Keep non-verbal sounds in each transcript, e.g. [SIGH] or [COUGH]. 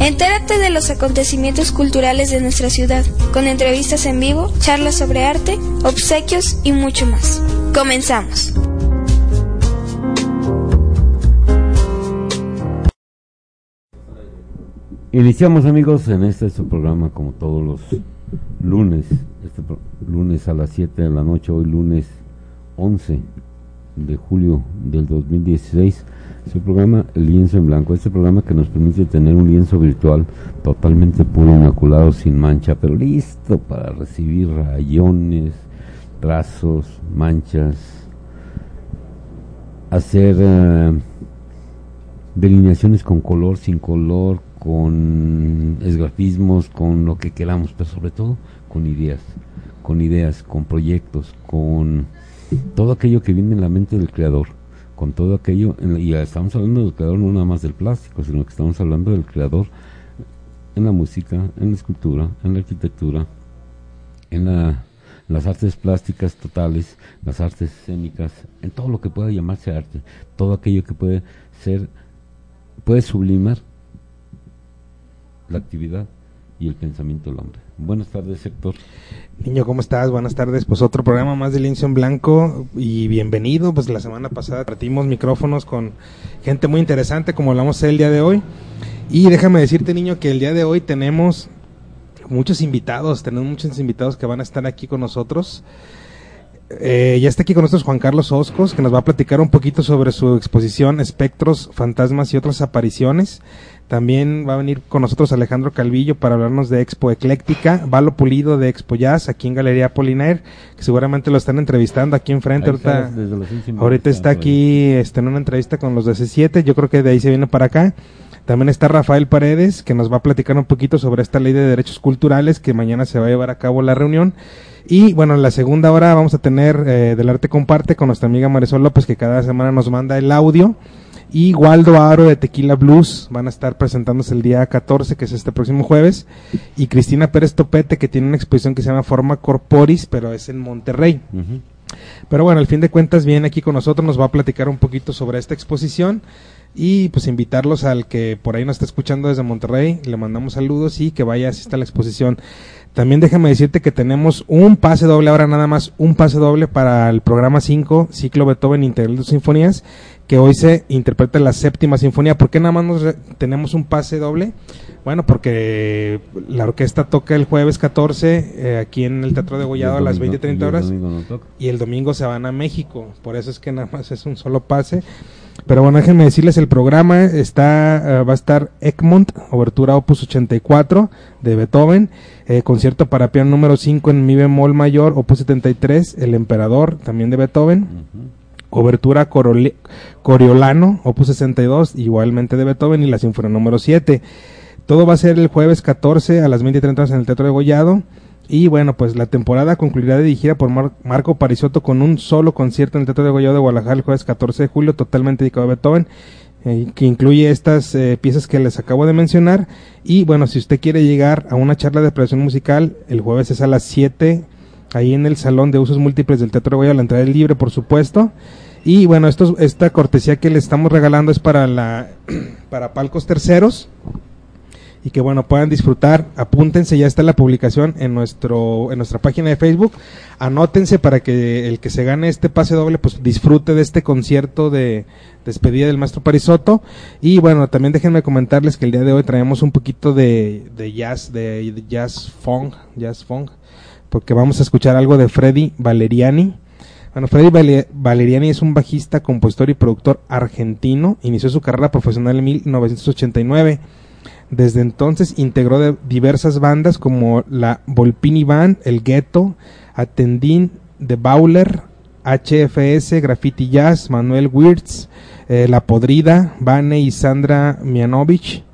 Entérate de los acontecimientos culturales de nuestra ciudad, con entrevistas en vivo, charlas sobre arte, obsequios y mucho más. Comenzamos. Iniciamos amigos en este su programa como todos los lunes, este lunes a las 7 de la noche, hoy lunes 11 de julio del 2016 su programa lienzo en blanco, este programa que nos permite tener un lienzo virtual totalmente puro, inmaculado, sin mancha, pero listo para recibir rayones, trazos, manchas, hacer eh, delineaciones con color, sin color, con esgrafismos, con lo que queramos, pero sobre todo con ideas, con ideas, con proyectos, con todo aquello que viene en la mente del creador con todo aquello, y estamos hablando del creador no nada más del plástico, sino que estamos hablando del creador en la música, en la escultura, en la arquitectura, en las artes plásticas totales, las artes escénicas, en todo lo que pueda llamarse arte, todo aquello que puede ser, puede sublimar la actividad y el pensamiento del hombre. Buenas tardes, sector. Niño, ¿cómo estás? Buenas tardes. Pues otro programa más de Lienzo en Blanco y bienvenido. Pues la semana pasada partimos micrófonos con gente muy interesante como hablamos el día de hoy. Y déjame decirte, niño, que el día de hoy tenemos muchos invitados, tenemos muchos invitados que van a estar aquí con nosotros. Eh, ya está aquí con nosotros Juan Carlos Oscos, que nos va a platicar un poquito sobre su exposición Espectros, Fantasmas y otras apariciones. También va a venir con nosotros Alejandro Calvillo para hablarnos de Expo Ecléctica, Valo Pulido de Expo Jazz aquí en Galería Polinaire, que seguramente lo están entrevistando aquí enfrente. Ahorita, ahorita está aquí este, en una entrevista con los de C7, yo creo que de ahí se viene para acá. También está Rafael Paredes, que nos va a platicar un poquito sobre esta ley de derechos culturales, que mañana se va a llevar a cabo la reunión. Y bueno, en la segunda hora vamos a tener eh, Del Arte Comparte con nuestra amiga Marisol López, que cada semana nos manda el audio y Waldo Aro de Tequila Blues van a estar presentándose el día 14, que es este próximo jueves, y Cristina Pérez Topete, que tiene una exposición que se llama Forma Corporis, pero es en Monterrey. Pero bueno, al fin de cuentas viene aquí con nosotros, nos va a platicar un poquito sobre esta exposición y pues invitarlos al que por ahí nos está escuchando desde Monterrey, le mandamos saludos y que vaya, asista a la exposición. También déjame decirte que tenemos un pase doble, ahora nada más un pase doble para el programa 5, ciclo Beethoven Integral de Sinfonías, que hoy se interpreta la séptima sinfonía. ¿Por qué nada más tenemos un pase doble? Bueno, porque la orquesta toca el jueves 14 eh, aquí en el Teatro de Gollado a las 20-30 horas y el domingo se van a México. Por eso es que nada más es un solo pase. Pero bueno, déjenme decirles, el programa está, eh, va a estar Egmont, obertura opus 84 de Beethoven, eh, concierto para piano número 5 en mi bemol mayor, opus 73, El Emperador, también de Beethoven. Obertura Coriolano, opus 62, igualmente de Beethoven, y la Sinfonía número 7. Todo va a ser el jueves 14 a las 20.30 en el Teatro de Gollado. Y bueno, pues la temporada concluirá dirigida por Marco Parisotto con un solo concierto en el Teatro de Gollado de Guadalajara el jueves 14 de julio, totalmente dedicado a Beethoven, eh, que incluye estas eh, piezas que les acabo de mencionar. Y bueno, si usted quiere llegar a una charla de preparación musical, el jueves es a las 7 ahí en el Salón de Usos Múltiples del Teatro de Goya, la entrada es libre, por supuesto. Y bueno, esta cortesía que le estamos regalando es para, la, [CLEARS THROAT] para palcos terceros y que bueno puedan disfrutar. Apúntense, ya está la publicación en nuestro en nuestra página de Facebook. Anótense para que el que se gane este pase doble pues disfrute de este concierto de despedida del maestro Parisoto y bueno, también déjenme comentarles que el día de hoy traemos un poquito de, de jazz de, jazz funk, jazz funk porque vamos a escuchar algo de Freddy Valeriani. Bueno, Freddy Valeriani es un bajista, compositor y productor argentino. Inició su carrera profesional en 1989. Desde entonces integró diversas bandas como la Volpini Band, El Ghetto, Atendín, The Bowler, HFS, Graffiti Jazz, Manuel Wirtz, eh, La Podrida, Vane y Sandra Mianovich,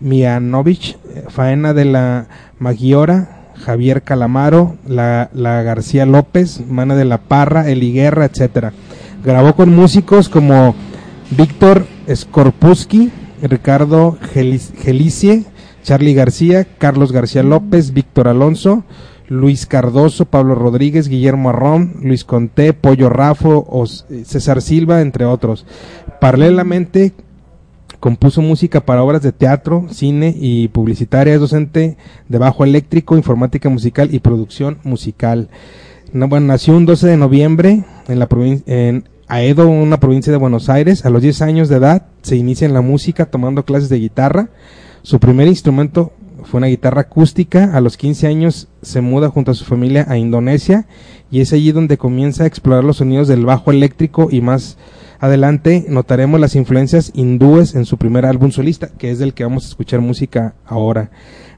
Mianovich, eh, Faena de la Magiora, Javier Calamaro, la, García López, Mana de la Parra, Eli Guerra, etcétera. Grabó con músicos como Víctor Skorpuski, Ricardo Gelicie, Charlie García, Carlos García López, Víctor Alonso, Luis Cardoso, Pablo Rodríguez, Guillermo Arrón, Luis Conté, Pollo Rafo, César Silva, entre otros. Paralelamente Compuso música para obras de teatro, cine y publicitaria. Es docente de bajo eléctrico, informática musical y producción musical. nació un 12 de noviembre en la en Aedo, una provincia de Buenos Aires. A los 10 años de edad se inicia en la música tomando clases de guitarra. Su primer instrumento fue una guitarra acústica. A los 15 años se muda junto a su familia a Indonesia y es allí donde comienza a explorar los sonidos del bajo eléctrico y más adelante notaremos las influencias hindúes en su primer álbum solista, que es del que vamos a escuchar música ahora.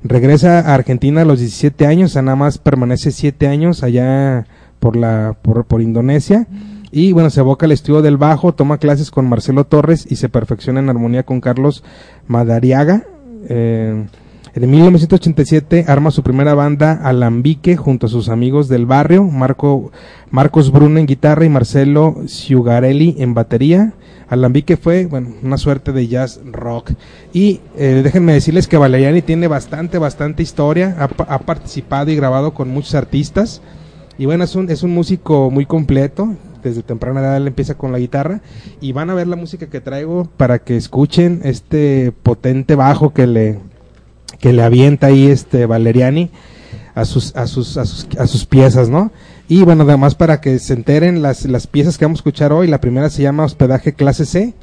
Regresa a Argentina a los 17 años, nada más permanece 7 años allá por, la, por, por Indonesia. Y bueno, se aboca al estudio del bajo, toma clases con Marcelo Torres y se perfecciona en armonía con Carlos Madariaga. Eh, en 1987 arma su primera banda Alambique junto a sus amigos del barrio, Marco, Marcos Bruno en guitarra y Marcelo Ciugarelli en batería. Alambique fue, bueno, una suerte de jazz rock. Y eh, déjenme decirles que Valeriani tiene bastante, bastante historia, ha, ha, participado y grabado con muchos artistas. Y bueno, es un, es un músico muy completo, desde temprana edad él empieza con la guitarra y van a ver la música que traigo para que escuchen este potente bajo que le que le avienta ahí este Valeriani a sus, a sus, a sus, a sus piezas, ¿no? Y bueno, además para que se enteren las, las piezas que vamos a escuchar hoy, la primera se llama Hospedaje Clase C,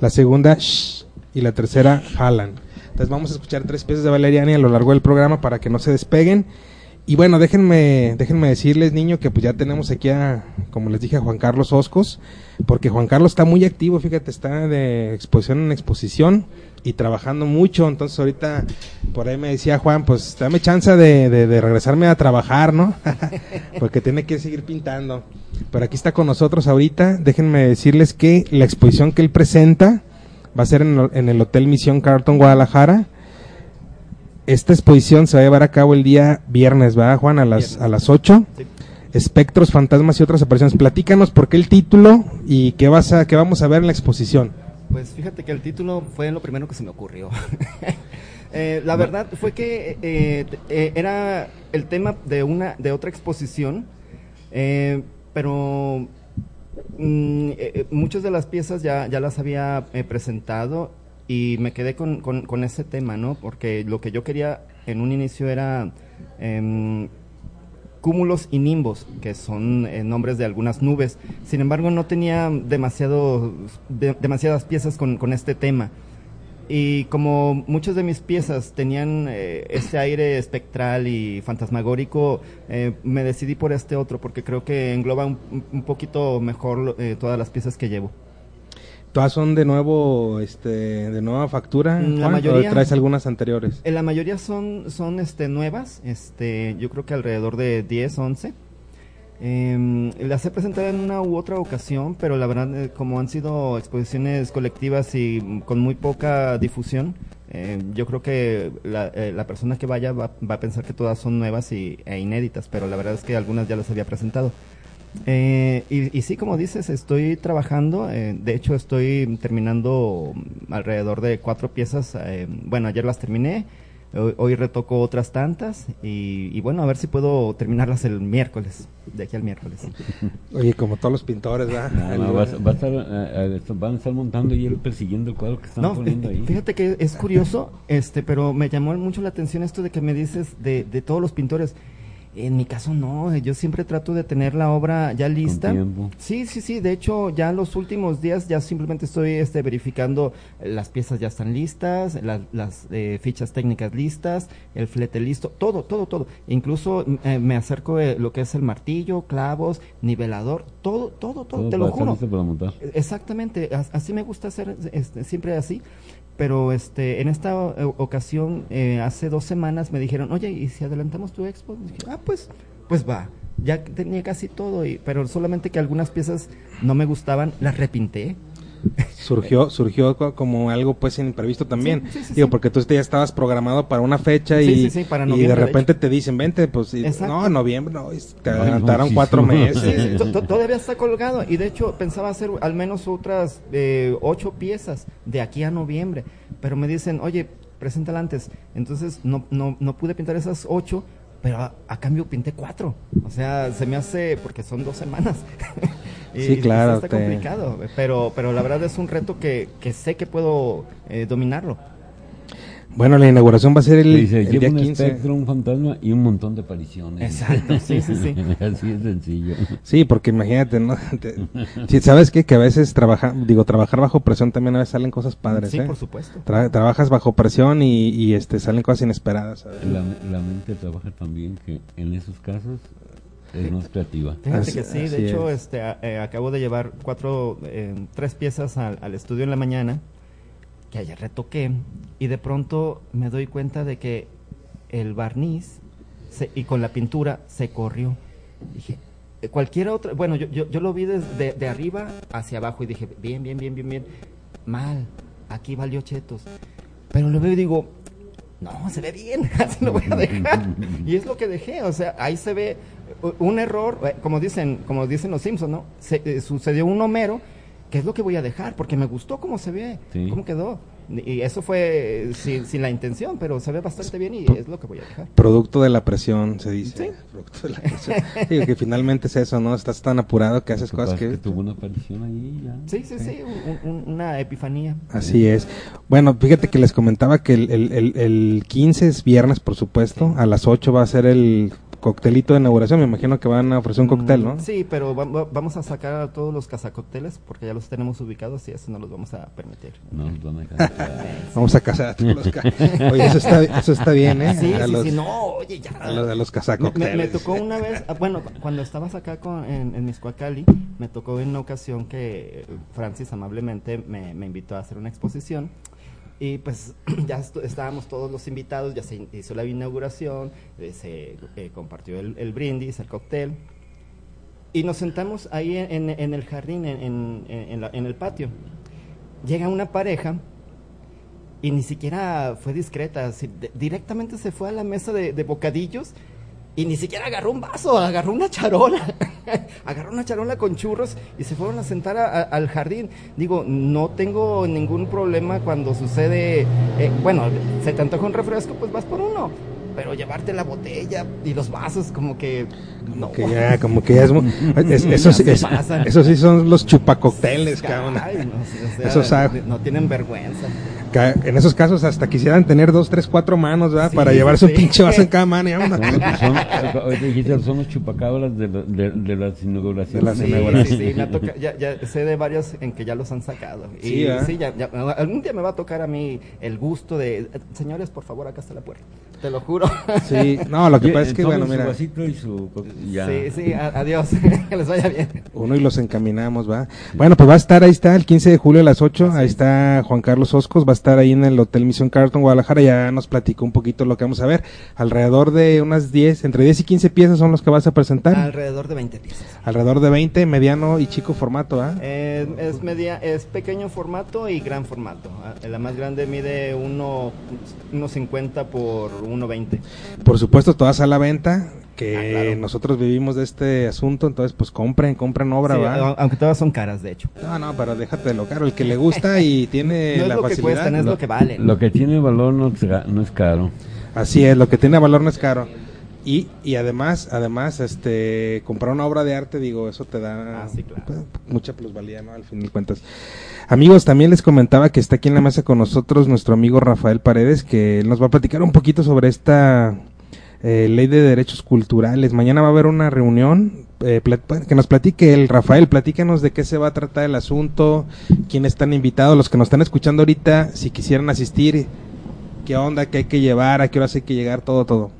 la segunda Shh, y la tercera Jalan. Entonces vamos a escuchar tres piezas de Valeriani a lo largo del programa para que no se despeguen. Y bueno, déjenme, déjenme decirles, niño, que pues ya tenemos aquí a, como les dije, a Juan Carlos Oscos, porque Juan Carlos está muy activo, fíjate, está de exposición en exposición y trabajando mucho. Entonces ahorita por ahí me decía Juan, pues dame chance de, regresarme a trabajar, ¿no? [LAUGHS] Porque tiene que seguir pintando. Pero aquí está con nosotros ahorita. Déjenme decirles que la exposición que él presenta va a ser en, el Hotel Misión Carlton Guadalajara. Esta exposición se va a llevar a cabo el día viernes, ¿verdad, Juan? A las, a las 8. Espectros, fantasmas y otras apariciones. Platícanos por qué el título y qué, vas a, qué vamos a ver en la exposición. Pues fíjate que el título fue lo primero que se me ocurrió. [LAUGHS] Eh, la verdad fue que eh, eh, era el tema de una de otra exposición, pero mm, muchas de las piezas ya, ya las había presentado y me quedé con, con, ese tema, ¿no? Porque lo que yo quería en un inicio era em, cúmulos y nimbos, que son eh, nombres de algunas nubes. Sin embargo, no tenía demasiado, demasiadas piezas con, con, este tema. Y como muchas de mis piezas tenían eh, este aire espectral y fantasmagórico, eh, me decidí por este otro, porque creo que engloba un, un poquito mejor todas las piezas que llevo. ¿Todas son de nuevo, este, de nueva factura? La mayoría. ¿O traes algunas anteriores? En la mayoría son, son, este, nuevas. Este, yo creo que alrededor de 10, 11. Eh, las he presentado en una u otra ocasión, pero la verdad, eh, como han sido exposiciones colectivas y con muy poca difusión, eh, yo creo que la, eh, la, persona que vaya va, va, a pensar que todas son nuevas y, e inéditas, pero la verdad es que algunas ya las había presentado. Eh, y, sí, como dices, estoy trabajando. Eh, de hecho, estoy terminando alrededor de cuatro piezas. Eh, bueno, ayer las terminé. Hoy, retoco otras tantas. Y, bueno, a ver si puedo terminarlas el miércoles. De aquí al miércoles. [LAUGHS] Oye, como todos los pintores, ¿verdad? van a estar montando y él persiguiendo el cuadro que están poniendo ahí. Fíjate que es curioso, este, pero me llamó mucho la atención esto de que me dices de, de todos los pintores. En mi caso no, yo siempre trato de tener la obra ya lista. Sí, sí, sí, de hecho ya los últimos días ya simplemente estoy este, verificando las piezas ya están listas, las eh, fichas técnicas listas, el flete listo, todo, todo, todo. Incluso eh, me acerco de lo que es el martillo, clavos, nivelador, todo, todo, todo, te lo juro. Exactamente, así me gusta hacer este, siempre así pero este en esta ocasión eh, hace dos semanas me dijeron oye y si adelantamos tu expo dije, ah pues pues va ya tenía casi todo y pero solamente que algunas piezas no me gustaban las repinté surgió surgió como algo pues imprevisto también. Digo porque tú ya estabas programado para una fecha y, y de repente te dicen vente pues no noviembre no te adelantaron cuatro meses todavía está colgado. Y de hecho pensaba hacer al menos otras eh, ocho piezas de aquí a noviembre. Pero me dicen oye preséntala antes entonces no no no pude pintar esas ocho pero a, cambio pinté cuatro o sea se me hace porque son dos semanas [LAUGHS] sí, claro. está complicado, pero, pero la verdad es un reto que, que sé que puedo eh, dominarlo. Bueno, la inauguración va a ser el, Dice, el día un 15. espectro, un fantasma y un montón de apariciones. Exacto, sí, sí, sí. [LAUGHS] Así es sencillo. Sí, porque imagínate, ¿no? Te- sí, ¿Sabes qué? Que a veces trabaja, digo, trabajar bajo presión también a veces salen cosas padres, Sí, ¿eh? por supuesto. Tra- trabajas bajo presión y, y, este salen cosas inesperadas. ¿sabes? La, la mente trabaja también que en esos casos es más creativa. Fíjate que sí, de hecho, es. este, eh, acabo de llevar cuatro, eh, tres piezas al, al estudio en la mañana, que ayer retoqué, y de pronto me doy cuenta de que el barniz se- y con la pintura se corrió. Dije, eh, cualquier otra, bueno, yo, yo, yo lo vi desde de arriba hacia abajo y dije, bien, bien, bien, bien, bien, mal, aquí valió chetos. Pero lo veo y digo, no, se ve bien, [LAUGHS] así lo voy a dejar. Y es lo que dejé, o sea, ahí se ve un error, eh, como dicen, como dicen los Simpsons, ¿no? Se, eh, sucedió un Homero, que es lo que voy a dejar, porque me gustó cómo se ve, Sí. cómo quedó. Y eso fue eh, sin, sin la intención, pero se ve bastante bien y es lo que voy a dejar. Producto de la presión, se dice. Sí. Producto de la presión. [LAUGHS] Digo que finalmente es eso, ¿no? Estás tan apurado que haces cosas que... que tuvo una aparición ahí ya. Sí, sí, sí, un- un- una epifanía. Así es. Bueno, fíjate que les comentaba que el, el, el, el 15 es viernes, por supuesto. A las 8 va a ser el coctelito de inauguración. Me imagino que van a ofrecer un cóctel, ¿no? Sí, pero va- va- vamos a sacar a todos los cazacócteles porque ya los tenemos ubicados y eso no los vamos a permitir. No van a. [LAUGHS] Vamos a casar a todos los ca- Oye, eso está, eso está bien, ¿eh? Sí, a, sí, los, sí, no, oye, ya. a los, a los Me, cazacócteles. me- me tocó una vez, ah, bueno, cu- cuando estabas acá con, en, en Miscuacali, me tocó en una ocasión que Francis amablemente me, me invitó a hacer una exposición y pues [CLEARS THROAT] ya estábamos todos los invitados, ya se hizo la inauguración, eh, se eh, compartió el, el brindis, el cóctel y nos sentamos ahí en, en el jardín, en, en- en la- en el patio. Llega una pareja y ni siquiera fue discreta, directamente se fue a la mesa de, de bocadillos y ni siquiera agarró un vaso, agarró una charola, [LAUGHS] agarró una charola con churros y se fueron a sentar a- a- al jardín. Digo, no tengo ningún problema cuando sucede, eh, bueno, se te antoja un refresco, pues vas por uno, pero llevarte la botella y los vasos como que... No, Que ya, como que ya es, [LAUGHS] eso, sí, es- eso son los chupacocteles, cabrón. No, o sea, Esos ah- no tienen vergüenza. Ca- En esos casos hasta quisieran tener dos, tres, cuatro manos, ¿verdad? Sí, Para llevarse un sí. pinche vaso en cada mano y vámonos. Son, [LAUGHS] son, los chupacabras de, la- de, de las inauguraciones. De las Sí, inauguraciones. sí, sí, me ha toca- ya, ya sé de varios en que ya los han sacado. Y Sí, ya, ya- algún día me va a tocar a mí el gusto de, señores, por favor, acá está la puerta. Te lo juro. Sí, no, lo que pasa es que, bueno, su mira, vasito y su co- y ya. Sí, sí, adiós. [LAUGHS] que les vaya bien. uno y los encaminamos, ¿va? Bueno, pues va a estar, ahí está, el 15 de julio a las 8, ahí está Juan Carlos Oscos, va a estar ahí en el Hotel Misión Carton, Guadalajara, ya nos platicó un poquito lo que vamos a ver. Alrededor de unas 10, entre 10 y 15 piezas son los que vas a presentar. Alrededor de 20 piezas. Alrededor de 20, mediano y chico formato, ¿ah? Eh, es media, es pequeño formato y gran formato. Ah, La más grande mide uno, 1.50 por 1.20. Por supuesto, todas a la venta, que Ah, claro. nosotros vivimos de este asunto, entonces pues compren, compren obra, Sí, ¿va? aunque todas son caras, de hecho. No, no, pero déjate de lo caro, el que le gusta y [LAUGHS] tiene No es la lo que facilidad. cuestan, es lo que valen. Lo que tiene valor no no es caro. Así es, lo que tiene valor no es caro. Y, y además, además, este, comprar una obra de arte, digo, eso te da Ah, sí, claro. pues, mucha plusvalía, ¿no? Al fin de cuentas. Amigos, también les comentaba que está aquí en la mesa con nosotros nuestro amigo Rafael Paredes, que nos va a platicar un poquito sobre esta eh, ley de derechos culturales. Mañana va a haber una reunión. eh, que nos platique el Rafael, platícanos de qué se va a tratar el asunto, quiénes están invitados, los que nos están escuchando ahorita, si quisieran asistir, qué onda, qué hay que llevar, a qué horas hay que llegar, todo, todo.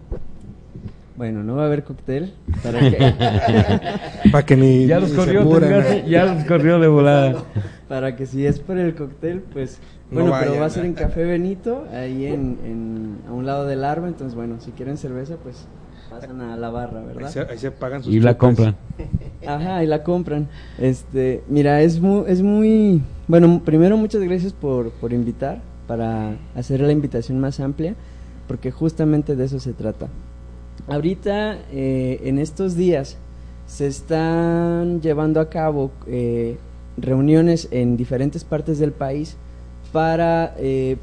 Bueno, no va a haber cóctel. Para que, [LAUGHS] Para que ni, Ya los ni corrió, ya los corrió de volada. para que si es por el cóctel, pues. No Bueno, vayan, pero va a ser ¿eh? en Café Benito, ahí en, en- a un lado del árbol. Entonces, bueno, si quieren cerveza, pues pasan a la barra, Ahí ¿verdad? se, ahí se pagan sus Y la compran. [LAUGHS] Ajá, y la compran. Este, mira, es muy, es muy, bueno, primero muchas gracias por, por invitar, para hacer la invitación más amplia, porque justamente de eso se trata. Ahorita, eh, en estos días, se están llevando a cabo eh, reuniones en diferentes partes del país para, eh,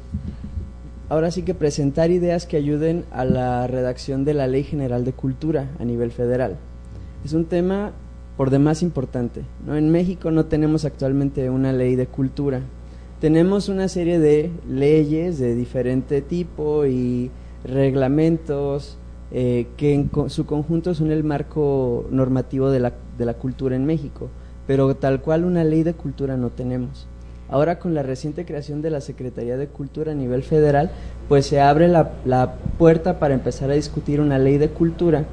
ahora sí que presentar ideas que ayuden a la redacción de la Ley General de Cultura a nivel federal. Es un tema por demás importante. ¿no? En México no tenemos actualmente una ley de cultura. Tenemos una serie de leyes de diferente tipo y reglamentos eh, que en su conjunto son el marco normativo de la, de la cultura en México, pero tal cual una ley de cultura no tenemos. Ahora con la reciente creación de la Secretaría de Cultura a nivel federal, pues se abre la, la puerta para empezar a discutir una ley de cultura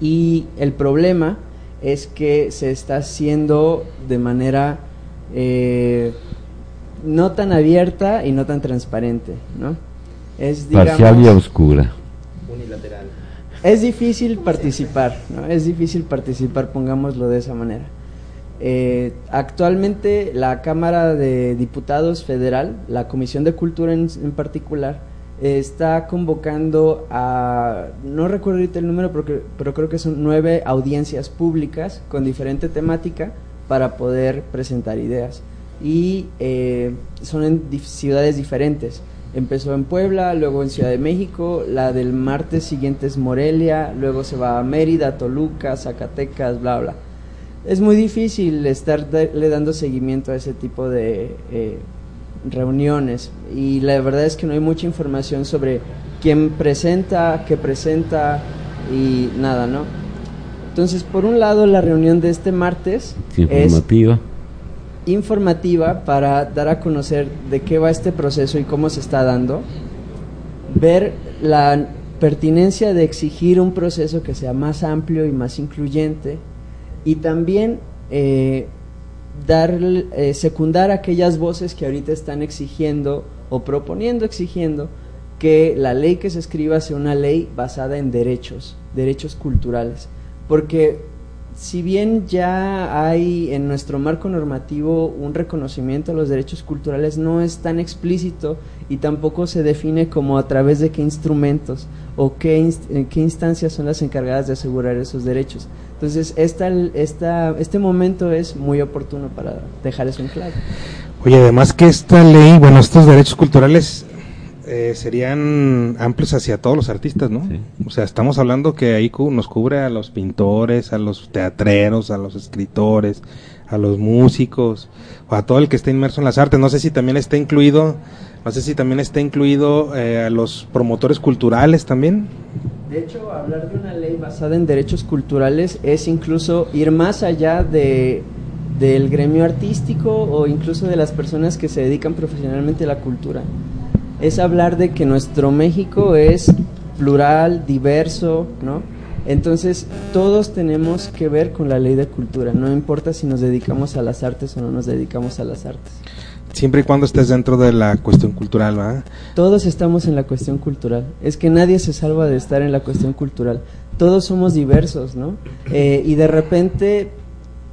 y el problema es que se está haciendo de manera eh, no tan abierta y no tan transparente, ¿no? Es, Parcial y oscura. Unilateral. Es difícil participar, ¿no? Es difícil participar, pongámoslo de esa manera. Eh, actualmente la Cámara de Diputados Federal, la Comisión de Cultura en, particular, está convocando a, no recuerdo ahorita el número, pero, pero creo que son nueve audiencias públicas con diferente temática para poder presentar ideas. Y eh, son en ciudades diferentes. Empezó en Puebla, luego en Ciudad de México, la del martes siguiente es Morelia, luego se va a Mérida, Toluca, Zacatecas, bla, bla es muy difícil estarle dando seguimiento a ese tipo de eh, reuniones y la verdad es que no hay mucha información sobre quién presenta, qué presenta y nada, ¿no? Entonces, por un lado, la reunión de este martes informativa. es informativa para dar a conocer de qué va este proceso y cómo se está dando, ver la pertinencia de exigir un proceso que sea más amplio y más incluyente, y también eh, dar, eh, secundar aquellas voces que ahorita están exigiendo o proponiendo, exigiendo que la ley que se escriba sea una ley basada en derechos, derechos culturales. Porque si bien ya hay en nuestro marco normativo un reconocimiento a los derechos culturales, no es tan explícito y tampoco se define como a través de qué instrumentos o qué, qué instancias son las encargadas de asegurar esos derechos. Entonces, esta, esta, este momento es muy oportuno para dejar eso en claro. Oye, además que esta ley, bueno, estos derechos culturales eh, serían amplios hacia todos los artistas, ¿no? O sea, estamos hablando que ahí nos cubre a los pintores, a los teatreros, a los escritores, a los músicos, o a todo el que esté inmerso en las artes. No sé si también está incluido, no sé si también está incluido eh, a los promotores culturales también. De hecho, hablar de una ley basada en derechos culturales es incluso ir más allá de del gremio artístico o incluso de las personas que se dedican profesionalmente a la cultura. Es hablar de que nuestro México es plural, diverso, ¿no? Entonces, todos tenemos que ver con la ley de cultura, no importa si nos dedicamos a las artes o no nos dedicamos a las artes. Siempre y cuando estés dentro de la cuestión cultural, ¿verdad? Todos estamos en la cuestión cultural. Es que nadie se salva de estar en la cuestión cultural. Todos somos diversos, ¿no? Eh, y de repente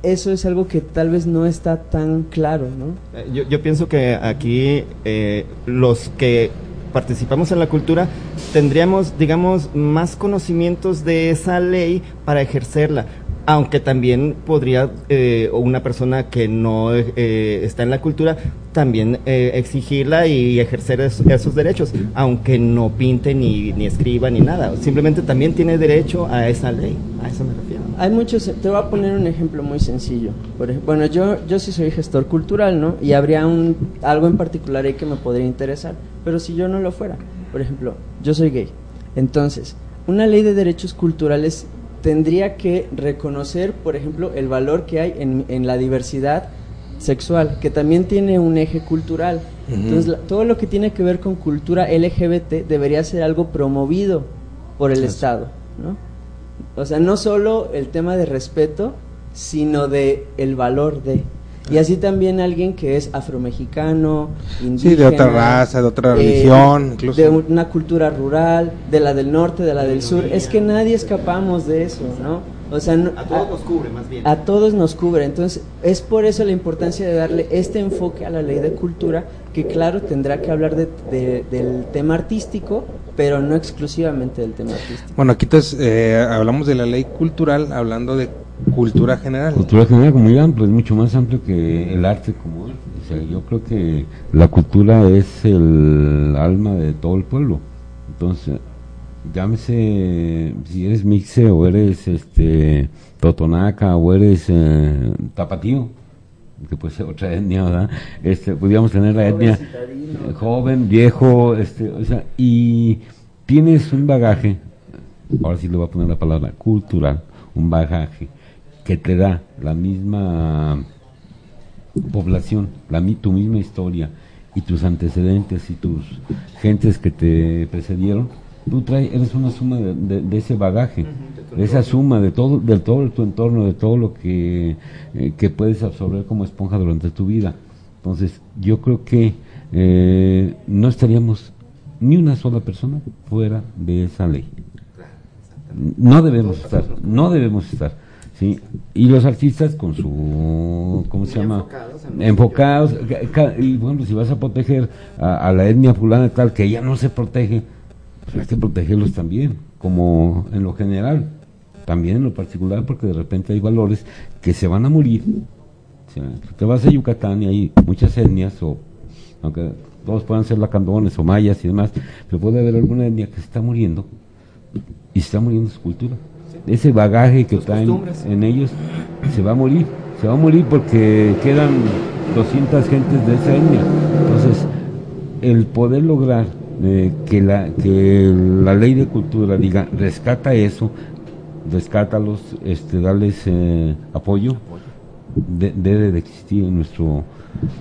eso es algo que tal vez no está tan claro, ¿no? Eh, yo, yo pienso que aquí eh, los que participamos en la cultura tendríamos, digamos, más conocimientos de esa ley para ejercerla aunque también podría eh, una persona que no eh, está en la cultura también eh, exigirla y ejercer esos derechos, aunque no pinte ni, ni escriba ni nada. Simplemente también tiene derecho a esa ley. A eso me refiero. Hay muchos. Te voy a poner un ejemplo muy sencillo. Por bueno, yo yo sí soy gestor cultural, ¿no? Y habría un algo en particular ahí que me podría interesar. Pero si yo no lo fuera, por ejemplo, yo soy gay. Entonces, una ley de derechos culturales tendría que reconocer, por ejemplo, el valor que hay en, en la diversidad sexual, que también tiene un eje cultural. Entonces, todo lo que tiene que ver con cultura LGBT debería ser algo promovido por el Estado, ¿no? O sea, no solo el tema de respeto, sino de el valor de y así también alguien que es afromexicano, indígena. Sí, de otra raza, de otra religión, eh, incluso. De una cultura rural, de la del norte, de la del sur. Es que nadie escapamos de eso, ¿no? O sea, a todos nos cubre, más bien. A todos nos cubre. Entonces, es por eso la importancia de darle este enfoque a la ley de cultura, que claro, tendrá que hablar de, del tema artístico, pero no exclusivamente del tema artístico. Bueno, aquí entonces eh, hablamos de la ley cultural, hablando de Cultura general. Cultura general muy amplio, es mucho más amplio que el arte como yo creo que la cultura es el alma de todo el pueblo. Entonces, llámese, si eres mixe o eres este totonaca o eres eh, tapatío, que puede ser otra etnia, ¿verdad? Este, podríamos tener la etnia eh, joven, viejo, este, o sea, y tienes un bagaje, ahora sí le voy a poner la palabra, cultural, un bagaje que te da la misma población, la, tu misma historia y tus antecedentes y tus gentes que te precedieron, tú traes, eres una suma de, ese bagaje, de esa suma de todo, de todo tu entorno, de todo lo que, eh, que puedes absorber como esponja durante tu vida. Entonces, yo creo que eh, no estaríamos ni una sola persona fuera de esa ley. No debemos estar, no debemos estar. ¿Sí? Y los artistas con su, ¿cómo se llama? Enfocados. y bueno, si vas a proteger a, la etnia fulana tal que ya no se protege, pues hay que protegerlos también, como en lo general, también en lo particular, porque de repente hay valores que se van a morir. te vas a Yucatán y hay muchas etnias, o aunque todos puedan ser lacandones o mayas y demás, pero puede haber alguna etnia que se está muriendo y se está muriendo su cultura ese bagaje que traen en ellos se va a morir, se va a morir porque quedan 200 gentes de esa etnia. Entonces, el poder lograr eh, que, la, que la ley de cultura diga, rescata eso, rescátalos, este, darles eh, apoyo, debe de existir en nuestro,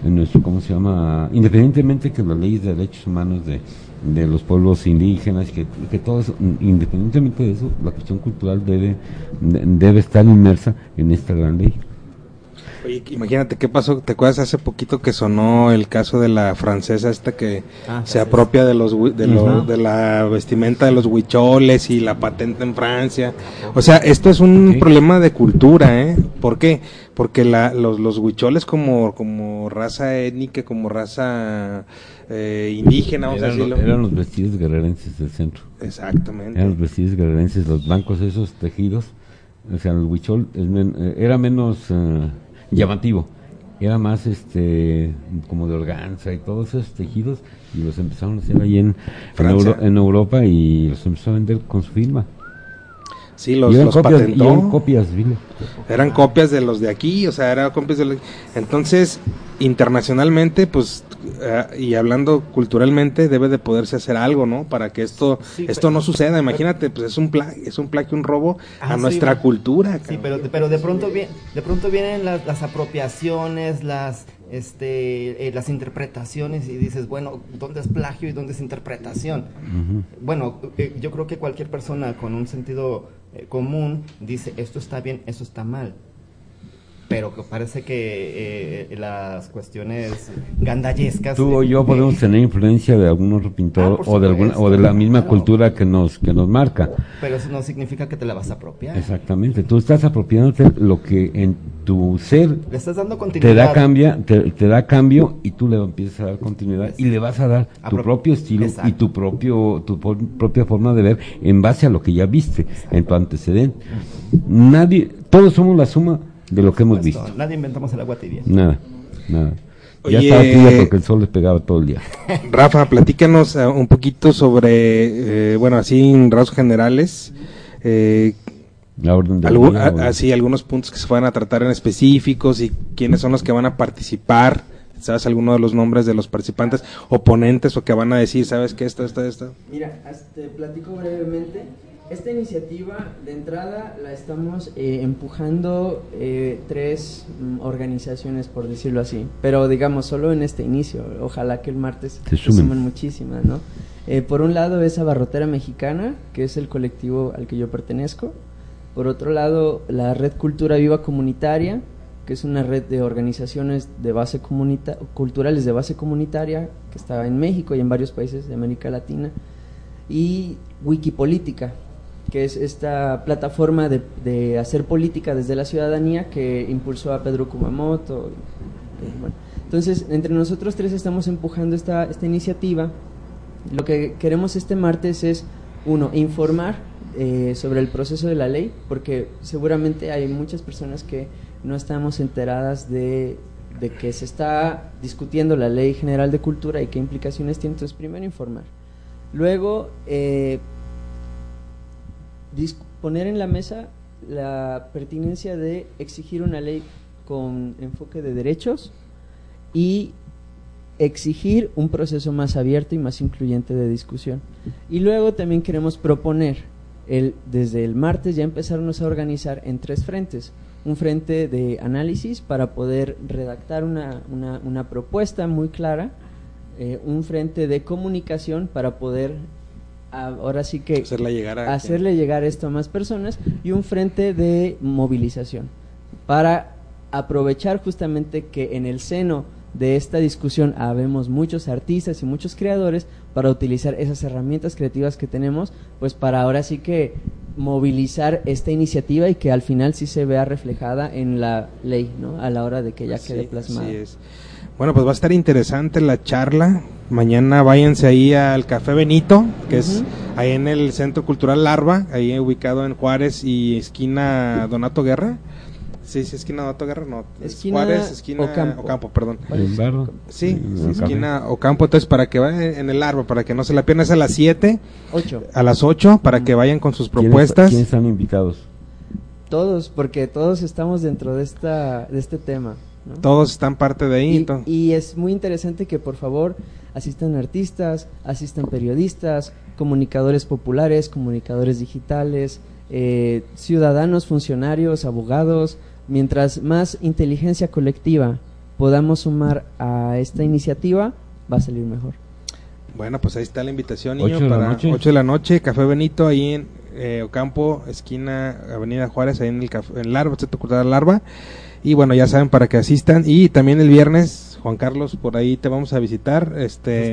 en nuestro, ¿cómo se llama? Independientemente que las leyes de derechos humanos de de los pueblos indígenas, que, que todo eso, independientemente de eso, la cuestión cultural debe, debe estar inmersa en esta gran ley. Oye, imagínate qué pasó, ¿te acuerdas hace poquito que sonó el caso de la francesa esta que ah, se apropia de los de, de la vestimenta de los huicholes y la patente en Francia? O sea, esto es un problema de cultura, ¿eh? ¿Por qué? Porque la, los, los huicholes como, como raza étnica, como raza eh, indígena, vamos eran, a decirlo. Eran los vestidos guerrerenses del centro. Exactamente. Eran los vestidos guerrerenses, los blancos esos tejidos. O sea, el huichol eh, era menos... Eh, llamativo. Era más este como de organza y todos esos tejidos y los empezaron a hacer ahí en, en, Europa y los empezó a vender con su firma. Sí, los, los copias, eran copias, Eran copias de los de aquí, o sea, eran copias de los... Entonces, internacionalmente, pues, eh, y hablando culturalmente, debe de poderse hacer algo, ¿no? Para que esto esto no suceda. Imagínate, pues es un pla es un plagio, un robo a nuestra cultura. Sí, pero, pero de pronto bien, de pronto vienen las, las apropiaciones, las este, eh, las interpretaciones y dices, bueno, ¿dónde es plagio y dónde es interpretación? Bueno, eh, yo creo que cualquier persona con un sentido común dice, esto está bien, esto está mal pero que parece que eh, las cuestiones gandallescas tú o yo podemos tener influencia de algún otro pintor ah, o de alguna o de la misma cultura que nos que nos marca. Pero eso no significa que te la vas a apropiar. Exactamente. Tú estás apropiándote lo que en tu ser le estás dando continuidad te da cambia te, da cambio y tú le empiezas a dar continuidad y le vas a dar tu propio estilo y tu propio tu propia forma de ver en base a lo que ya viste en tu antecedente. Nadie todos somos la suma de lo que hemos visto. Nadie inventamos el agua tibia. Nada, nada. ya estaba tibia porque el sol les pegaba todo el día. [LAUGHS] Rafa, platícanos uh, un poquito sobre, eh, bueno, así en rasgos generales, eh, la orden de así algunos puntos que se van a tratar en específicos y quiénes son los que van a participar. ¿Sabes alguno de los nombres de los participantes, oponentes o que van a decir, sabes qué, esto, esto, esto? Mira, te platico brevemente. Esta iniciativa de entrada la estamos eh, empujando eh, tres mm, organizaciones, por decirlo así, pero digamos solo en este inicio. Ojalá que el martes se sumen muchísimas, ¿no? Eh, por un lado es Abarrotera Mexicana, que es el colectivo al que yo pertenezco. Por otro lado, la Red Cultura Viva Comunitaria, que es una red de organizaciones de base culturales de base comunitaria que está en México y en varios países de América Latina. Y Wikipolítica, que es esta plataforma de, hacer política desde la ciudadanía que impulsó a Pedro Kumamoto. Eh, entonces, entre nosotros tres estamos empujando esta, esta iniciativa. Lo que queremos este martes es, uno, informar eh, sobre el proceso de la ley, porque seguramente hay muchas personas que no estamos enteradas de, de que se está discutiendo la ley general de cultura y qué implicaciones tiene. Entonces, primero informar. Luego, eh, poner en la mesa la pertinencia de exigir una ley con enfoque de derechos y exigir un proceso más abierto y más incluyente de discusión. Y luego también queremos proponer el, desde el martes ya empezarnos a organizar en tres frentes. Un frente de análisis para poder redactar una, una, propuesta muy clara, eh, un frente de comunicación para poder ahora sí que llegar hacerle llegar esto a más personas y un frente de movilización para aprovechar justamente que en el seno de esta discusión habemos muchos artistas y muchos creadores para utilizar esas herramientas creativas que tenemos, pues para ahora sí que movilizar esta iniciativa y que al final sí se vea reflejada en la ley, ¿no? A la hora de que ya quede plasmada. Bueno, pues va a estar interesante la charla. Mañana váyanse ahí al Café Benito, que es ahí en el Centro Cultural Larva, ahí ubicado en Juárez y esquina Donato Guerra. Sí, sí, esquina Donato Guerra, no. Esquina Juárez, esquina Ocampo, Ocampo perdón. Sí, sí esquina Ocampo, entonces para que vayan en el Larva, para que no se la pierdan, es a las 7. 8. A las 8, para que vayan con sus propuestas. ¿Quiénes están invitados? Todos, porque todos estamos dentro de, esta, de este tema. Todos están parte de ahí. Y, y, es muy interesante que por favor asistan artistas, asistan periodistas, comunicadores populares, comunicadores digitales, eh, ciudadanos, funcionarios, abogados. Mientras más inteligencia colectiva podamos sumar a esta iniciativa, va a salir mejor. Bueno, pues ahí está la invitación, niño, para 8 de la noche, Café Benito, ahí en eh, Ocampo, esquina Avenida Juárez, ahí en el, café, en Larva, Centro Cultural Larva. Y bueno, ya saben para que asistan. Y también el viernes, Juan Carlos, por ahí te vamos a visitar. Este,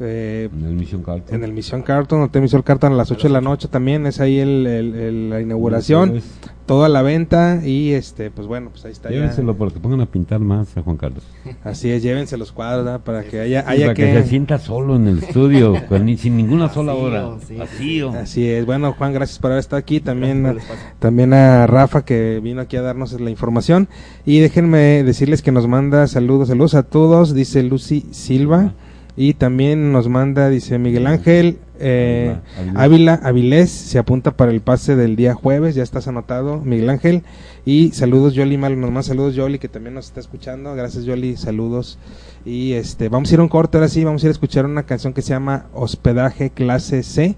eh, en el Mission Carton. En el Mission Carton, Hotel Mission Carton a las 8 de la noche también es ahí el, la inauguración, toda la venta y este, pues bueno, pues ahí está. Llévenselo ya. porque pongan a pintar más a Juan Carlos. Así es, llévense los cuadros para que haya, haya que... se sienta solo en el estudio, [LAUGHS] sin ninguna sola hora. Así es, bueno Juan, gracias por haber estado aquí, también, también a Rafa que vino aquí a darnos la información y déjenme decirles que nos manda saludos, saludos a todos, dice Lucy Silva. Y también nos manda, dice Miguel Ángel eh, Ávila Avilés, se apunta para el pase del día jueves, ya estás anotado, Miguel Ángel. Y saludos, Yoli, mal, más saludos, Yoli, que también nos está escuchando. Gracias, Yoli, saludos. Y este, vamos a ir a un corte ahora sí, vamos a ir a escuchar una canción que se llama Hospedaje Clase C,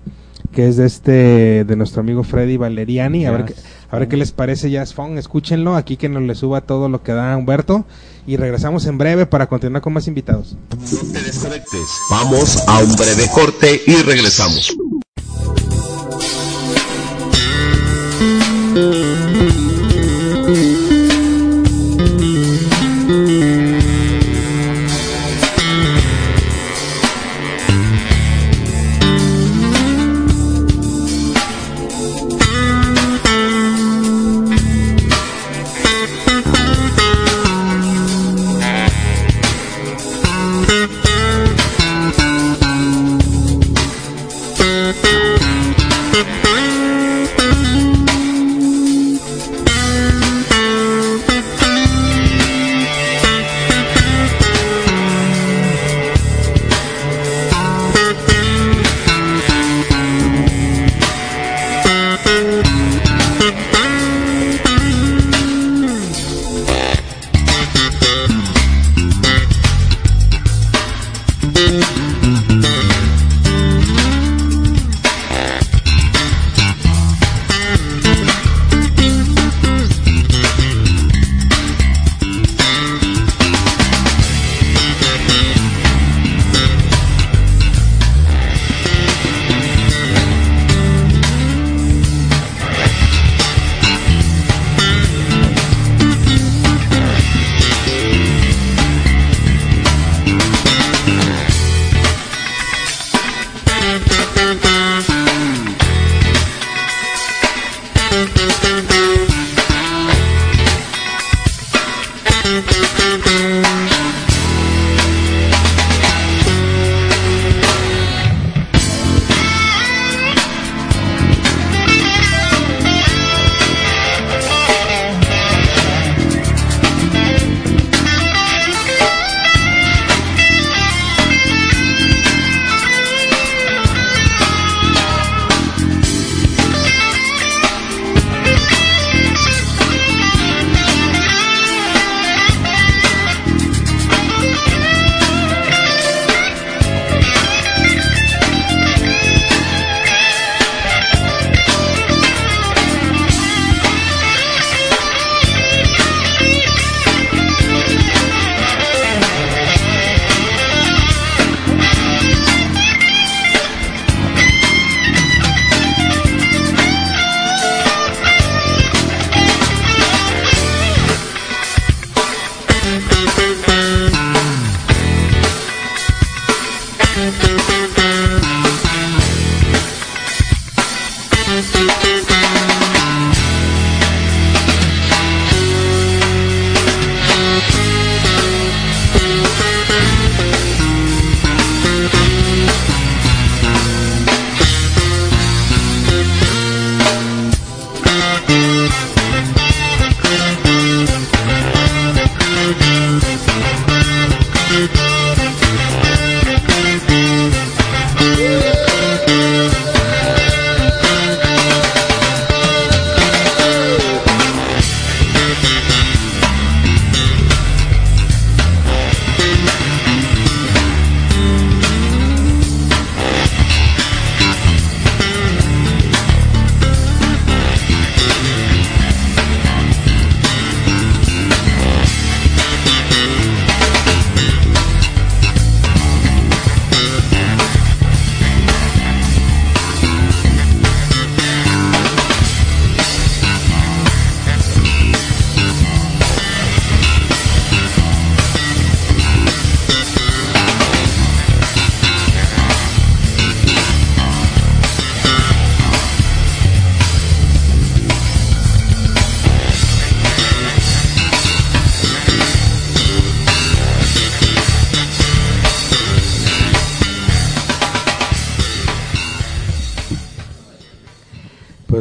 que es de este, de nuestro amigo Freddy Valeriani. A ver, qué, a ver qué les parece Jazz Funk, escúchenlo, aquí que nos le suba todo lo que da Humberto y regresamos en breve para continuar con más invitados. Vamos a un breve corte y regresamos.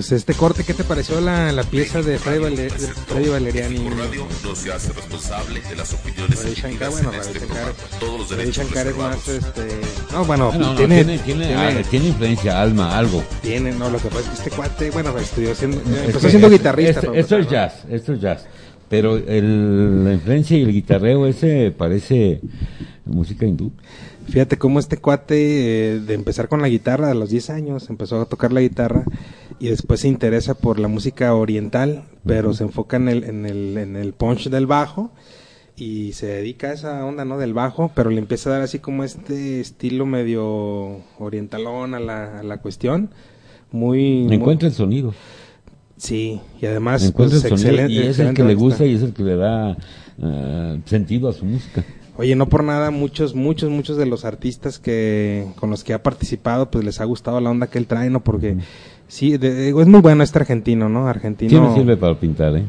Pues este corte, ¿qué te pareció la, la pieza de Freddy, Valer, Freddy Valeriani? no se hace responsable de las opiniones Ravi Shankar, bueno, Ravi Shankar, todos los derechos Shankar es más, este... No, bueno, Ah, no, no, tiene, tiene, tiene, tiene, ah, tiene influencia, alma, algo. tiene, no, lo que pasa es que este cuate, bueno, estudió siendo, Es empezó que siendo guitarrista. Esto, para esto es jazz, esto es jazz. Pero el, la influencia y el guitarreo ese parece música hindú. Fíjate cómo este cuate, eh, de empezar con la guitarra a los 10 años, empezó a tocar la guitarra y después se interesa por la música oriental, pero se enfoca en el, en el, en el punch del bajo y se dedica a esa onda, ¿no? Del bajo, pero le empieza a dar así como este estilo medio orientalón a la, a la cuestión. Muy... muy- Encuentra el sonido. Sí, y además... Encuentra pues, el sonido excelente- y es el que le gusta y es el que le da ah, sentido a su música. Oye, no por nada, muchos, muchos, muchos de los artistas que con los que ha participado, pues les ha gustado la onda que él trae, ¿no? Porque sí, de- es muy bueno este argentino, ¿no? Argentino. Sí me sirve para pintar, ¿eh?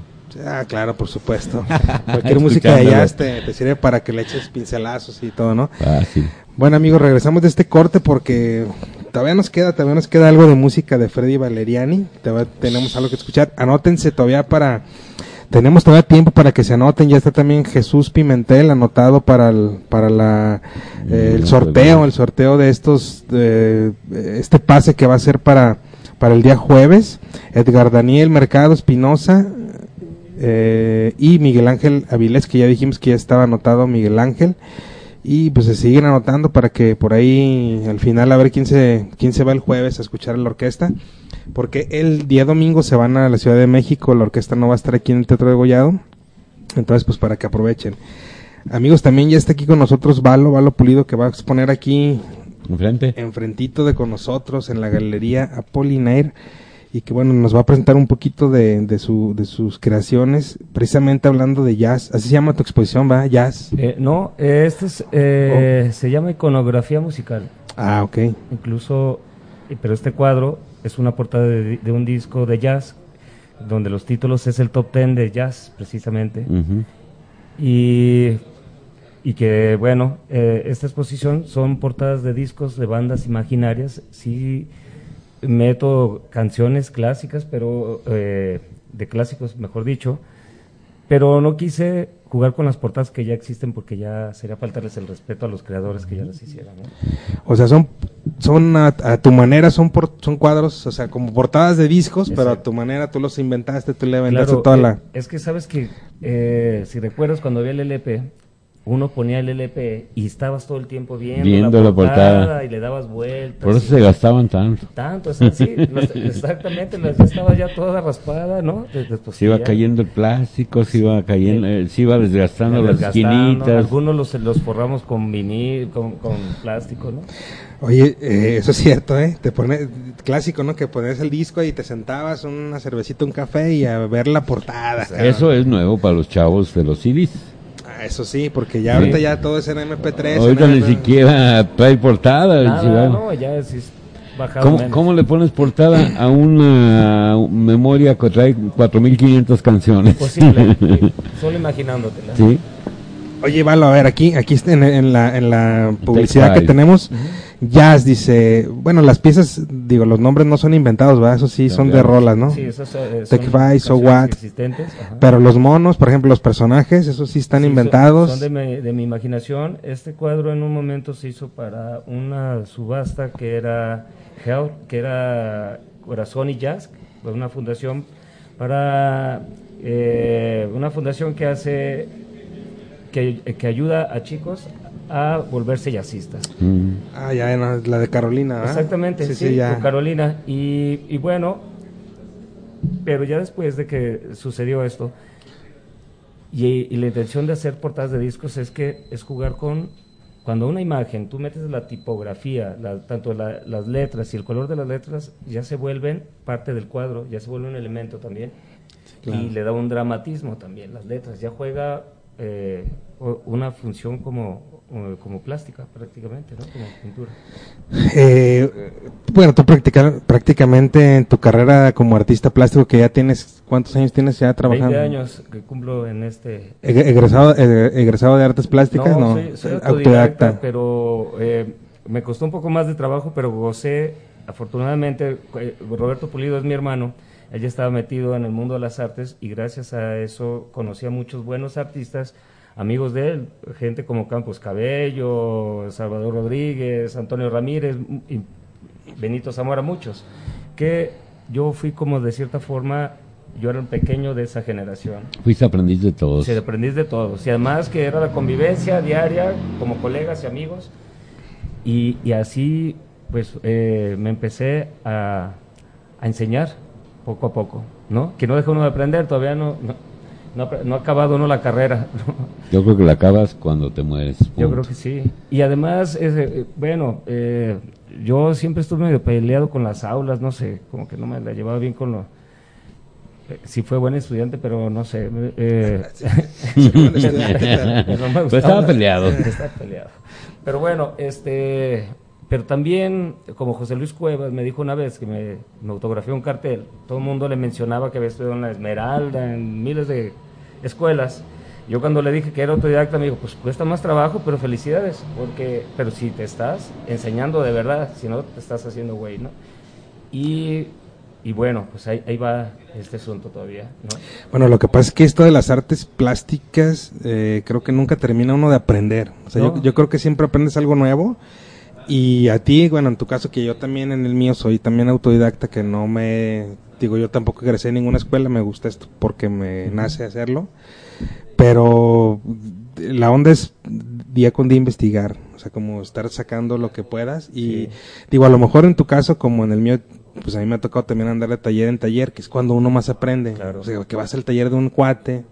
Ah, claro, por supuesto. [LAUGHS] Cualquier música de jazz te, te sirve para que le eches pincelazos y todo, ¿no? Fácil. Bueno, amigos, regresamos de este corte porque todavía nos queda, todavía nos queda algo de música de Freddy Valeriani. Todavía tenemos algo que escuchar. Anótense todavía para, tenemos todavía tiempo para que se anoten. Ya está también Jesús Pimentel anotado para el, para la, eh, el sorteo, el sorteo de estos, de, este pase que va a ser para, para el día jueves. Edgar Daniel Mercado Espinosa, eh, y Miguel Ángel Avilés, que ya dijimos que ya estaba anotado Miguel Ángel. Y pues se siguen anotando para que por ahí al final a ver quién se, quién se va el jueves a escuchar a la orquesta. Porque el día domingo se van a la Ciudad de México, la orquesta no va a estar aquí en el Teatro de Gollado. Entonces pues para que aprovechen. Amigos, también ya está aquí con nosotros Valo, Valo Pulido, que va a exponer aquí Enfrente. enfrentito de con nosotros en la galería Apollinaire y que bueno nos va a presentar un poquito de, de, su, de sus creaciones precisamente hablando de jazz así se llama tu exposición va jazz Eh, no, eh, este es, eh, se llama iconografía musical. ah ok Incluso, pero este cuadro es una portada de, de un disco de jazz, donde los títulos es el top ten de jazz, precisamente. Y, y que, bueno, eh, esta exposición son portadas de discos de bandas imaginarias. Sí, meto canciones clásicas, pero eh, de clásicos, mejor dicho. Pero no quise jugar con las portadas que ya existen porque ya sería faltarles el respeto a los creadores que ya las hicieran. ¿no? o sea son son a, a tu manera son por, son cuadros o sea como portadas de discos pero a tu manera tú los inventaste tú le inventaste Claro, toda eh, la Es que sabes que, eh, si recuerdas cuando había el LP, uno ponía el LP y estabas todo el tiempo viendo, Viendo la, la portada, portada. y le dabas vueltas. Por eso y- se gastaban tanto. Tanto, o sea, sí, las- [LAUGHS] exactamente, las- ya estaba ya toda raspada, ¿no? Pues, Se iba ya- cayendo el plástico, se iba cayendo, eh, se iba desgastando las desgastando, esquinitas. Algunos los, los forramos con vinil, con, con plástico, ¿no? Oye, eh, eso es cierto, ¿eh? Te pone clásico, ¿no? Que ponías el disco y te sentabas una cervecita, un café y a ver la portada. Eso es nuevo para los chavos de los CDs. Ah, eso sí, porque ya Sí. ahorita ya todo es en MP3. Ahorita en ni MP3. siquiera trae portada. Nada, no, ya es, es- bajado ¿Cómo, le pones portada a una memoria que trae 4.500 canciones? Posible, [LAUGHS] solo imaginándotela. Sí. Oye, Valo, a ver, aquí, aquí en, en la, en la publicidad que tenemos, Jazz dice, bueno, las piezas, digo, los nombres no son inventados, ¿verdad? Eso sí, son de rolas, ¿no? Sí, esos eh, son So What. Pero los monos, por ejemplo, los personajes, esos sí están inventados. Son, de, mi, de, mi, imaginación. Este cuadro en un momento se hizo para una subasta que era que era Corazón y Jazz, una fundación para eh, una fundación que hace que, que, ayuda a chicos a volverse jazzistas. Mm. Ah, ya, la de Carolina. Exactamente, sí, sí, ya. Carolina. Y, y, bueno, pero ya después de que sucedió esto, y, y, la intención de hacer portadas de discos es que es jugar con cuando una imagen, tú metes la tipografía, tanto las letras y el color de las letras, ya se vuelven parte del cuadro, ya se vuelve un elemento también. Y le da un dramatismo también, las letras. Ya juega eh, una función como, como plástica prácticamente, ¿no? Como pintura. Eh, bueno, tú prácticamente en tu carrera como artista plástico que ya tienes, ¿cuántos años tienes ya trabajando? 20 años que cumplo en este... ¿Egresado, egresado de artes plásticas? No, soy, autodidacta, pero eh, me costó un poco más de trabajo, pero gocé, afortunadamente, Roberto Pulido es mi hermano, ella estaba metido en el mundo de las artes y gracias a eso conocí a muchos buenos artistas, amigos de él, gente como Campos Cabello, Salvador Rodríguez, Antonio Ramírez y Benito Zamora, muchos, que yo fui como de cierta forma yo era un pequeño de esa generación. Fuiste aprendiz de todos. Sí, aprendiz de todos. Y además que era la convivencia diaria como colegas y amigos. Y, y así, pues, eh, me empecé a, a enseñar poco a poco, ¿no? Que no deja uno de aprender, todavía no, no, no, ha acabado uno la carrera. [LAUGHS] Yo creo que la acabas cuando te mueres. Yo creo que sí. Y además, eh, bueno, eh, yo siempre estuve medio peleado con las aulas, no sé, como que no me la llevaba bien con lo... Eh, sí fue buen estudiante, pero no sé. Eh, pues [LAUGHS] [LAUGHS] estaba peleado. Estaba peleado. Pero bueno, este pero también, como José Luis Cuevas me dijo una vez que me, autografió un cartel, todo el mundo le mencionaba que había estudiado en la Esmeralda, en miles de escuelas. Yo cuando le dije que era autodidacta me dijo, pues cuesta más trabajo, pero felicidades, porque, pero si te estás enseñando de verdad, si no te estás haciendo güey, ¿no? Y, y bueno, pues ahí, ahí, va este asunto todavía, ¿no? Bueno, lo que pasa es que esto de las artes plásticas, eh, creo que nunca termina uno de aprender. O sea, yo, yo creo que siempre aprendes algo nuevo y a ti, bueno, en tu caso, que yo también en el mío soy también autodidacta, que no me, digo, yo tampoco egresé en ninguna escuela, me gusta esto porque me nace hacerlo, pero la onda es día con día investigar, o sea, como estar sacando lo que puedas y digo, a lo mejor en tu caso, como en el mío, pues a mí me ha tocado también andar de taller en taller, que es cuando uno más aprende. O sea, que vas al taller de un cuate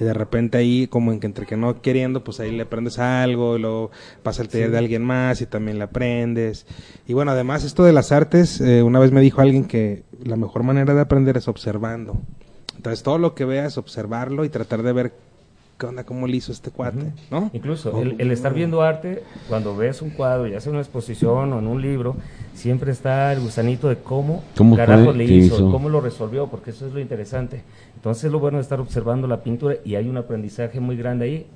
y de repente ahí, como en que entre que no queriendo, pues ahí le aprendes algo, y luego pasa al taller de alguien más y también le aprendes. Y bueno, además esto de las artes, eh, una vez me dijo alguien que la mejor manera de aprender es observando. Entonces todo lo que veas, observarlo y tratar de ver ¿qué onda? ¿Cómo le hizo este cuate? ¿no? Incluso el, estar viendo arte, cuando ves un cuadro, ya sea en una exposición o en un libro, siempre está el gusanito de cómo, ¿Cómo carajo le hizo, cómo lo resolvió, porque eso es lo interesante. Entonces lo bueno de estar observando la pintura y hay un aprendizaje muy grande ahí.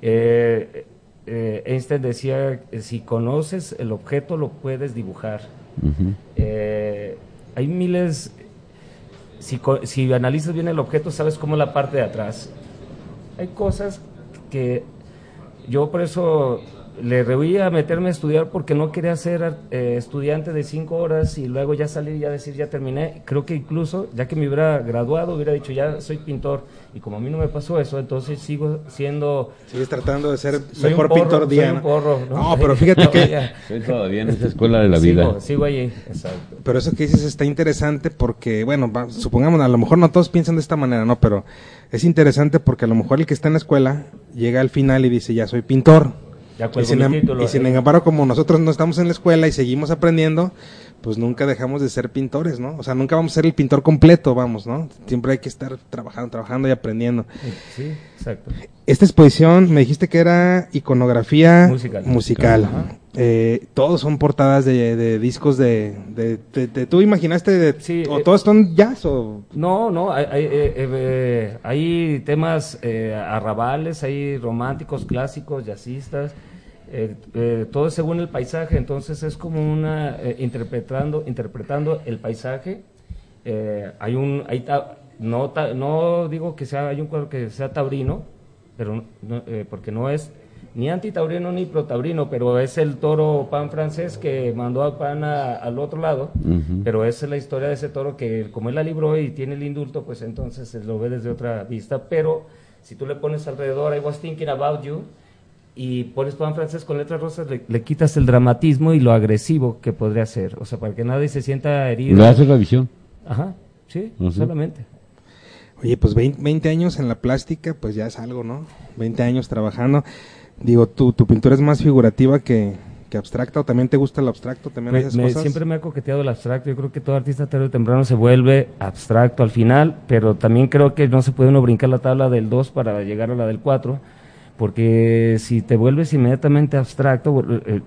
Eh, eh, Einstein decía, si conoces el objeto lo puedes dibujar. Eh, hay miles, si, si analizas bien el objeto sabes cómo la parte de atrás hay cosas que yo por eso le rehuía a meterme a estudiar porque no quería ser eh, estudiante de cinco horas y luego ya salir y ya decir ya terminé. Creo que incluso, ya que me hubiera graduado, hubiera dicho ya soy pintor. Y como a mí no me pasó eso, entonces sigo siendo... Sigues tratando de ser mejor pintor día. ¿no? ¿no? pero fíjate [LAUGHS] que... Soy todavía en esa escuela de la vida. Sigo, sigo ahí, exacto. Pero eso que dices está interesante porque, bueno, supongamos, a lo mejor no todos piensan de esta manera, ¿no? Pero es interesante porque a lo mejor el que está en la escuela llega al final y dice, ya soy pintor. Y sin, em- y sin embargo, como nosotros no estamos en la escuela y seguimos aprendiendo, pues nunca dejamos de ser pintores, ¿no? O sea, nunca vamos a ser el pintor completo, vamos, ¿no? Siempre hay que estar trabajando, trabajando y aprendiendo. Sí, exacto. Esta exposición, me dijiste que era iconografía musical. musical. Eh, todos son portadas de, discos de, de, ¿Tú imaginaste de, sí, o eh, todos son jazz o...? No, no, hay, hay, eh, hay temas arrabales, hay románticos, clásicos, jazzistas eh, eh, todo es según el paisaje, entonces es como una eh, interpretando interpretando el paisaje. hay un hay no no digo que sea hay un cuadro que sea taurino, pero porque no es ni antitaurino ni protaurino, pero es el toro pan francés que mandó a pan al otro lado, pero esa es la historia de ese toro que como él la libró y tiene el indulto, pues entonces se lo ve desde otra vista, pero si tú le pones alrededor I was thinking about you, y pones pan francés con letras rosas, le, quitas el dramatismo y lo agresivo que podría ser. O sea, para que nadie se sienta herido. Le hace la visión. Ajá, sí, solamente. Oye, pues 20, años en la plástica, pues ya es algo, ¿no? 20 años trabajando. Digo, ¿tu, tu pintura es más figurativa que, que abstracta o también te gusta el abstracto? ¿También pues, Siempre me ha coqueteado el abstracto. Yo creo que todo artista tarde o temprano se vuelve abstracto al final, pero también creo que no se puede uno brincar la tabla del 2 para llegar a la del 4 porque si te vuelves inmediatamente abstracto, eh, eh,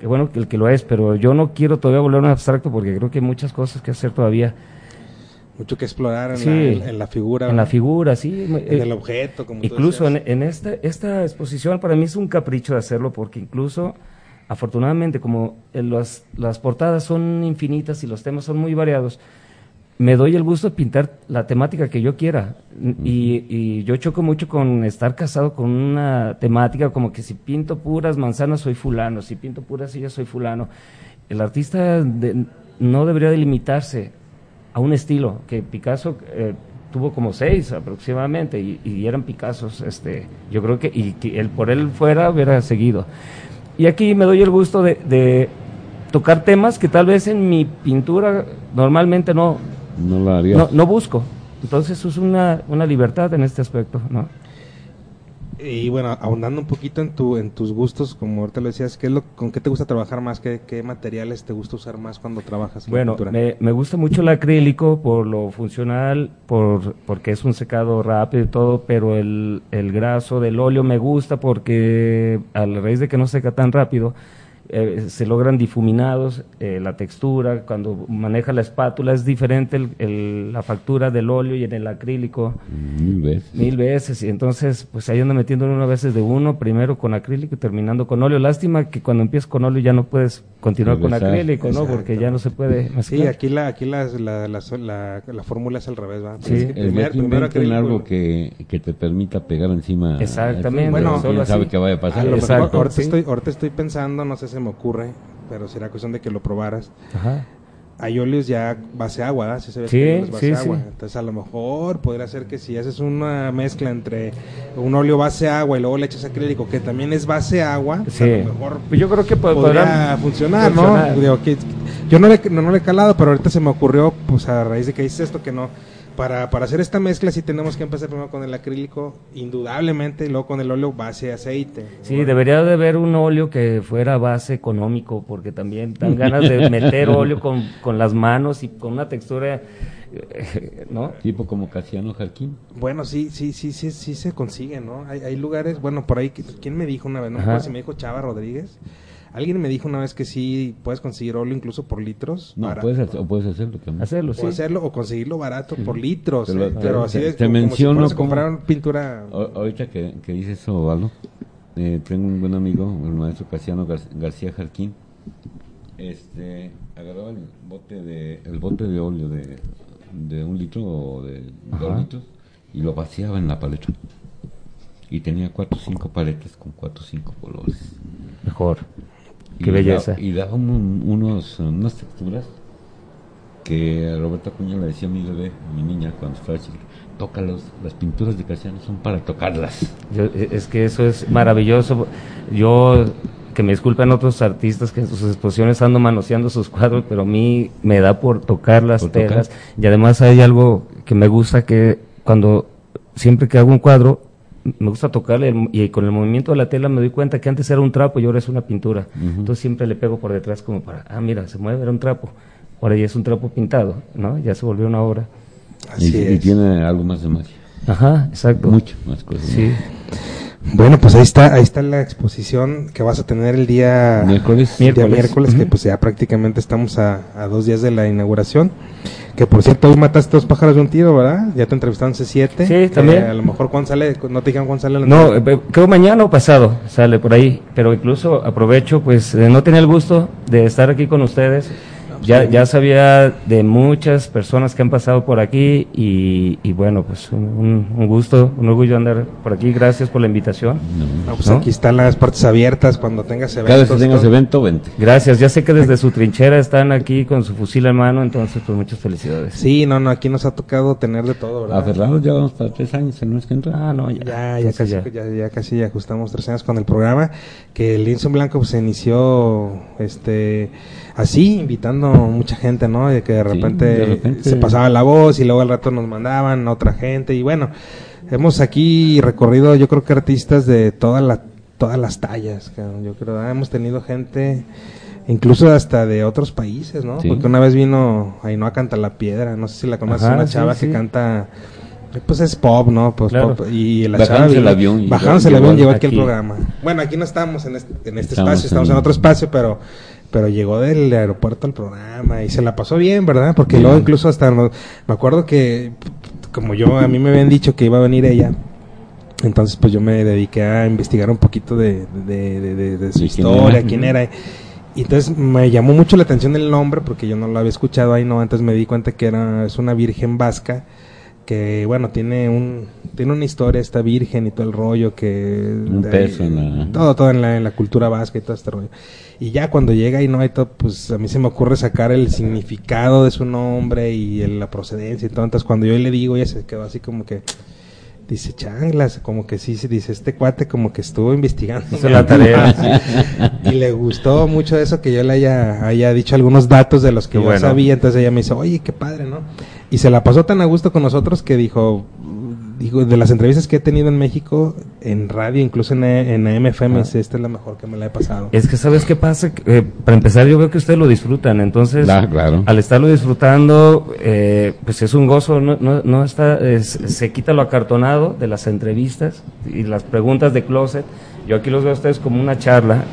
que bueno el que lo es, pero yo no quiero todavía volver un abstracto porque creo que hay muchas cosas que hacer todavía. Mucho que explorar en, la, en la, figura. En la figura, sí. En el objeto, como Incluso en, en, esta, esta exposición para mí es un capricho de hacerlo porque incluso, afortunadamente, como las, las portadas son infinitas y los temas son muy variados, me doy el gusto de pintar la temática que yo quiera. Y, yo choco mucho con estar casado con una temática como que si pinto puras manzanas soy fulano, si pinto puras sillas soy fulano. El artista no debería delimitarse a un estilo, que Picasso eh, tuvo como seis aproximadamente y, eran Picassos. Este, yo creo que, y que él, por él fuera hubiera seguido. Y aquí me doy el gusto de tocar temas que tal vez en mi pintura normalmente no, no la haría. No, no busco. Entonces es una, una libertad en este aspecto, ¿no? Y bueno, ahondando un poquito en tu en tus gustos, como ahorita lo decías, ¿qué es lo, ¿con qué te gusta trabajar más? ¿Qué, qué materiales te gusta usar más cuando trabajas? Bueno, me, me, gusta mucho el acrílico por lo funcional, por porque es un secado rápido y todo, pero el, el graso del óleo me gusta porque a la raíz de que no seca tan rápido, eh, se logran difuminados, eh, la textura, cuando maneja la espátula es diferente la factura del óleo y en el acrílico. Mil veces. Mil veces, y entonces pues ahí ando metiendo una veces de uno, primero con acrílico y terminando con óleo. Lástima que cuando empiezas con óleo ya no puedes continuar con acrílico, ¿no? Porque ya no se puede Sí, aquí la, aquí la, la, la, la, fórmula es al revés, ¿va? Sí, el primero, primero algo que, que te permita pegar encima. Exactamente. Bueno, sabe qué vaya a pasar. ahorita, estoy, ahorita estoy pensando, no sé se me ocurre, pero será cuestión de que lo probaras. Ajá. Hay óleos ya base agua, ¿sí? Se sí, base agua. Entonces a lo mejor podría ser que si haces una mezcla entre un óleo base agua y luego le echas acrílico que también es base agua, pues a lo mejor pues yo creo que podría funcionar, ¿no? yo no le, no, no le he calado, pero ahorita se me ocurrió, pues a raíz de que dices esto, que no para, para hacer esta mezcla sí tenemos que empezar primero con el acrílico, indudablemente, y luego con el óleo base aceite. Sí, debería de haber un óleo que fuera base económico, porque también dan ganas de [LAUGHS] meter óleo con, con las manos y con una textura, eh, ¿no? Tipo como Casiano Jarquín. Bueno, sí, sí, sí, sí, sí se consigue, ¿no? Hay, hay lugares, bueno, por ahí, ¿quién me dijo una vez? No si me dijo Chava Rodríguez Alguien me dijo una vez que sí puedes conseguir óleo incluso por litros. No, puedes, o puedes hacerlo también. Hacerlo, sí. O hacerlo o conseguirlo barato por litros. Pero, así te, te menciono si comprar pintura. ahorita que, que dices eso, Valo, eh, tengo un buen amigo, el maestro Casiano García Jarquín. Este, agarraba el bote de, el bote de óleo de, de un litro o de dos litros y lo vaciaba en la paleta. Y tenía cuatro o cinco paletas con cuatro o cinco colores. Mejor. Qué belleza. y daba unos, unas texturas que Roberto Acuña le decía a mi bebé, a mi niña, cuando fue chica, tócalos, las pinturas de Casiano son para tocarlas. E, es que eso es maravilloso. Yo, que me disculpen otros artistas que en sus exposiciones ando manoseando sus cuadros, pero a mí me da por tocar las telas. Y además hay algo que me gusta que cuando siempre que hago un cuadro, me gusta tocarle y con el movimiento de la tela me doy cuenta que antes era un trapo y ahora es una pintura. Entonces siempre le pego por detrás como para, ah, mira, se mueve, era un trapo. Ahora ya es un trapo pintado, ¿no? Ya se volvió una obra. Así y, y, tiene algo más de magia. Ajá, exacto. Mucho más cosas. Sí. Bueno, pues ahí está, ahí está la exposición que vas a tener el día miércoles, día miércoles, que pues ya prácticamente estamos a, a, dos días de la inauguración. Que por cierto, hoy mataste dos pájaros de un tiro, ¿verdad? Ya te entrevistaron C7. Sí, también. a lo mejor cuándo sale, no te digan cuándo sale No, eh, creo mañana o pasado sale por ahí, pero incluso aprovecho, pues no tenía el gusto de estar aquí con ustedes ya, ya sabía de muchas personas que han pasado por aquí y, y bueno, pues un, un, gusto, un orgullo andar por aquí. Gracias por la invitación. No, pues ¿no? aquí están las puertas abiertas cuando tengas eventos. Cada vez que tengas evento, vente. Gracias, ya sé que desde su trinchera están aquí con su fusil en mano, entonces pues muchas felicidades. Sí, no, no, aquí nos ha tocado tener de todo, ¿verdad? A Fernando ya vamos para tres años en mes que entra. Ah, no, ya. Ya, ya, casi, ya. Ya, ya casi ya ajustamos tres años con el programa, que el Linson Blanco pues, se inició, este así, invitando mucha gente, ¿no? De que de repente, sí, de repente, se pasaba la voz y luego al rato nos mandaban a otra gente y bueno, hemos aquí recorrido yo creo que artistas de toda la, todas las tallas, yo creo, ¿eh? hemos tenido gente incluso hasta de otros países, ¿no? Sí. Porque una vez vino Ainhoa Canta la Piedra, no sé si la conoces, Ajá, una chava sí. que canta pues es pop, ¿no? Pues Claro. pop. Y la Bajándose chava el avión bajándose el avión llegó aquí, aquí. al programa. Bueno, aquí no estamos en este, en este Estamos espacio, estamos en- otro espacio, pero pero llegó del aeropuerto al programa y se la pasó bien, ¿verdad? Porque Bien. luego incluso hasta nos- me acuerdo que como yo a mí me habían dicho que iba a venir ella, entonces pues yo me dediqué a investigar un poquito de, de, de- de- de su ¿De quién historia, era? quién era. Y entonces me llamó mucho la atención el nombre porque yo no lo había escuchado ahí, no, entonces me di cuenta que era es una virgen vasca que bueno, tiene un tiene una historia esta virgen y todo el rollo que Un peso en la- todo todo en la, en la cultura vasca y todo este rollo. Y ya cuando llega y no hay todo, pues a mí se me ocurre sacar el significado de su nombre y el- la procedencia y todo. Entonces cuando yo le digo, ella se quedó así como que dice changlas, como que sí, sí, dice este cuate como que estuvo investigando. La tarea. [LAUGHS] y le gustó mucho eso que yo le haya, haya dicho algunos datos de los que Qué yo bueno. sabía. Entonces ella me dice, oye, qué padre, ¿no? Y se la pasó tan a gusto con nosotros que dijo, dijo de las entrevistas que he tenido en México, en radio, incluso en, en AMFM, dice, esta es la mejor que me la he pasado. Es que, ¿sabes qué pasa? Eh, para empezar, yo veo que ustedes lo disfrutan. Entonces, Ah, claro. al estarlo disfrutando, eh, pues es un gozo. No, no, no está, es- se quita lo acartonado de las entrevistas y las preguntas de closet. Yo aquí los veo a ustedes como una charla.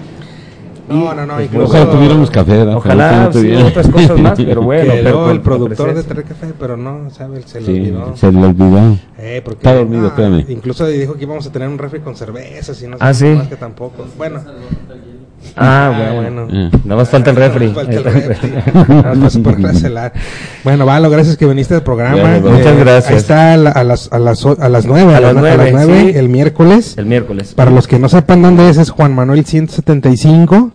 No, no, no, Pues, incluso- Ojalá tuviéramos café, ¿verdad? Ojalá no sí, otras cosas más, pero bueno. Quedó pero el productor de. Traer Café, pero no, ¿sabes? Se le Sí, olvidó. se le olvidó. Eh, porque, Está dormido, ah, espérame. Incluso dijo que íbamos a tener un refri con cervezas y no sé Ah, sí. más que tampoco. Bueno. Ah, Ah, bueno. bueno. Ah. Nada más falta el refri. Falta el refri. Nada más por cancelar. Bueno, Valo, gracias que viniste al programa. Eh, Bueno, muchas gracias. Ahí está a, la- a las, a, las, a las nueve, A las ¿no? nueve, nueve, sí. el miércoles. El miércoles. Para los que no sepan dónde es, es Juan Manuel 175,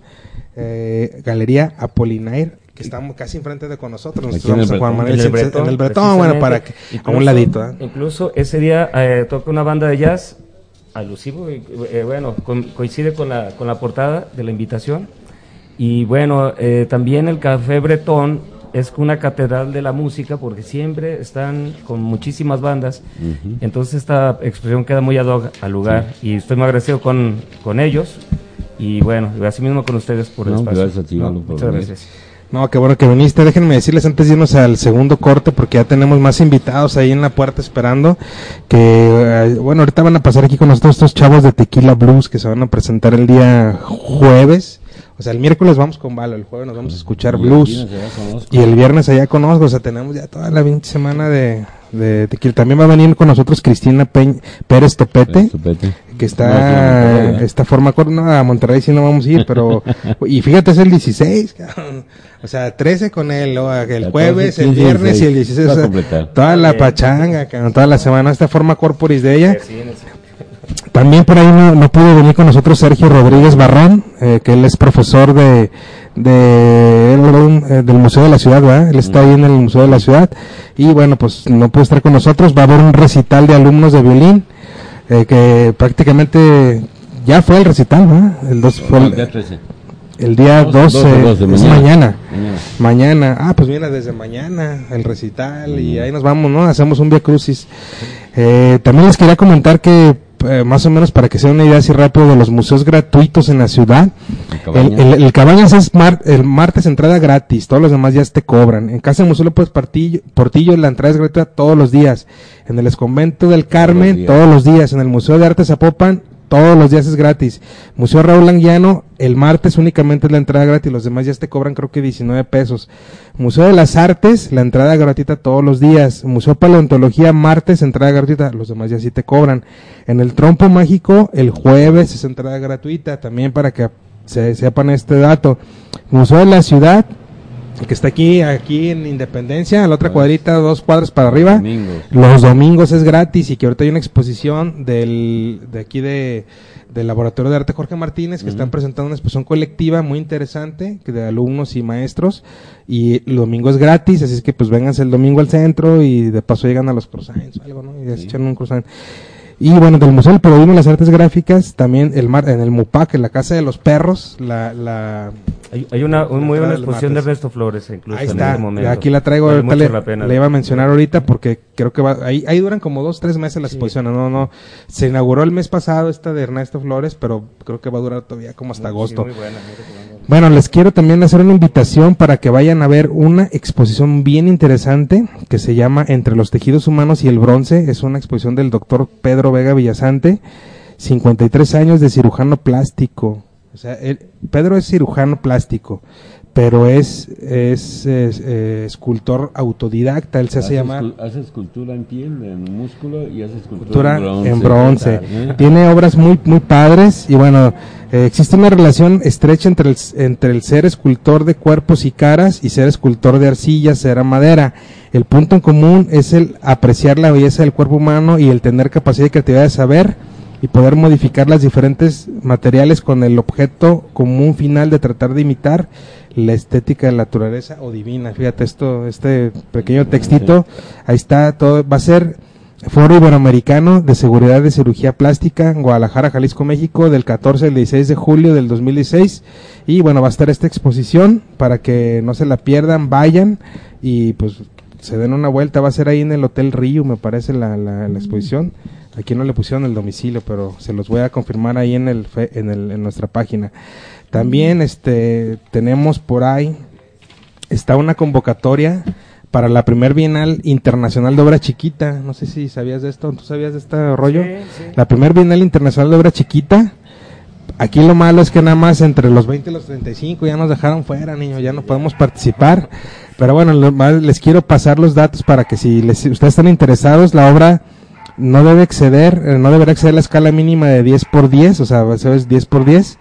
eh, Galería Apolinair, que estamos casi enfrente de con nosotros. Aquí Nosotros en el vamos a Juan Bretón. Manuel En el 100 Bretón, en el Bretón, bueno, para que, precisamente. a un Incluso- ladito. ¿eh? Incluso ese día eh, toca una banda de jazz alusivo, y, eh, bueno, con- coincide con la, con la portada de la invitación. Y bueno, eh, también el Café Bretón es una catedral de la música porque siempre están con muchísimas bandas. Entonces esta expresión queda muy ad hoc al lugar y estoy muy agradecido con, con ellos y bueno, así mismo con ustedes por el No, espacio. gracias a ti, No, muchas venir. gracias. No, qué bueno que viniste. Déjenme decirles antes de irnos al segundo corte, porque ya tenemos más invitados ahí en la puerta esperando. Que, eh, bueno, ahorita van a pasar aquí con nosotros estos chavos de Tequila Blues que se van a presentar el día jueves. O sea, el miércoles vamos con Valo, el jueves nos vamos a escuchar Y blues. Y el viernes allá con Osgo, o sea, tenemos ya toda la 20 semana de, de tequila. También va a venir con nosotros Cristina Peñ- Pérez Topete, que No, está, Monterrey, esta forma, no, a Monterrey sí no vamos a ir, pero, [LAUGHS] y fíjate, es el 16, cabrón. o sea, 13 con él, luego el 14, jueves, el 15, viernes y el 16, 16, o va a sea, completar. toda la pachanga, cabrón, toda la semana, esta forma corporis de ella. Sí, en el- También por ahí no, no pudo venir con nosotros Sergio Rodríguez Barrón, eh, que él es profesor de, de, eh, del Museo de la Ciudad, ¿verdad? Él está ahí en el Museo de la Ciudad. Y bueno, pues no pudo estar con nosotros. Va a haber un recital de alumnos de violín, eh, que prácticamente ya fue el recital, ¿verdad? El, dos, fue el, día 13. El día 12, 12, 12, es mañana. mañana. Mañana. Mañana, ah, pues viene desde mañana el recital y ahí nos vamos, ¿no? Hacemos un Via Crucis. Eh, también les quería comentar que eh, más o menos para que sea una idea así rápido de los museos gratuitos en la ciudad. El, Cabañas, es el martes entrada gratis, todos los demás ya te cobran. En Casa del Museo López Portillo, Portillo la entrada es gratuita todos los días. En el Esconvento del Carmen todos los días. En el Museo de Arte Zapopan todos los días es gratis. Museo Raúl Anguiano, el martes únicamente es la entrada gratis, los demás ya te cobran creo que 19 pesos. Museo de las Artes, la entrada gratuita todos los días. Museo Paleontología, martes, entrada gratuita, los demás ya sí te cobran. En el Trompo Mágico, el jueves es entrada gratuita, también para que se sepan este dato. Museo de la Ciudad, que está aquí, aquí en Independencia, la otra cuadrita, dos cuadras para arriba. Los domingos es gratis y que ahorita hay una exposición del, de aquí de, del Laboratorio de Arte Jorge Martínez que están presentando una exposición colectiva muy interesante que de alumnos y maestros y el domingo es gratis, así es que pues vénganse el domingo al centro y de paso llegan a los croissants o algo, ¿no? Y echan un croissant. Y bueno, del Museo del Periodismo y las Artes Gráficas, también el mar, en el MUPAC, en la Casa de los Perros, la... la hay, una muy buena exposición de Ernesto Flores, incluso Ahí está, este aquí la traigo, le, iba a mencionar ahorita porque creo que va, ahí, ahí duran como dos, tres meses las exposiciones, no, no, se inauguró el mes pasado esta de Ernesto Flores, pero creo que va a durar todavía como hasta agosto. Muy buena, bueno, les quiero también hacer una invitación para que vayan a ver una exposición bien interesante que se llama Entre los tejidos humanos y el bronce. Es una exposición del doctor Pedro Vega Villasante, 53 años de cirujano plástico. O sea, Pedro es cirujano plástico pero es, es, eh, escultor autodidacta, él se hace, llamar... Hace escultura en piel, en músculo y hace escultura, en bronce. Tiene obras muy, muy padres y bueno, eh, existe una relación estrecha entre el, entre el ser escultor de cuerpos y caras y ser escultor de arcilla, cera, madera. El punto en común es el apreciar la belleza del cuerpo humano y el tener capacidad y creatividad de saber y poder modificar las diferentes materiales con el objeto común final de tratar de imitar la estética de la naturaleza o divina. Fíjate esto, este pequeño textito, ahí está todo, va a ser Foro Iberoamericano de Seguridad de Cirugía Plástica en Guadalajara, Jalisco, México, del 14 al 16 de julio del 2016. Y bueno, va a estar esta exposición para que no se la pierdan, vayan y pues se den una vuelta. Va a ser ahí en el Hotel Río, me parece, la, la, la exposición. Aquí no le pusieron el domicilio, pero se los voy a confirmar ahí en, el, en, el, en nuestra página. También este, tenemos por ahí, está una convocatoria para la primer Bienal Internacional de Obra Chiquita. No sé si sabías de esto, ¿tú sabías de este rollo? La primer Bienal Internacional de Obra Chiquita. Aquí lo malo es que nada más entre los 20 y los 35 ya nos dejaron fuera, niños, ya no podemos participar. Pero bueno, les quiero pasar los datos para que si les, ustedes están interesados, la obra no debe exceder, eh, no deberá exceder la escala mínima de 10 por 10, o sea, es 10 por 10.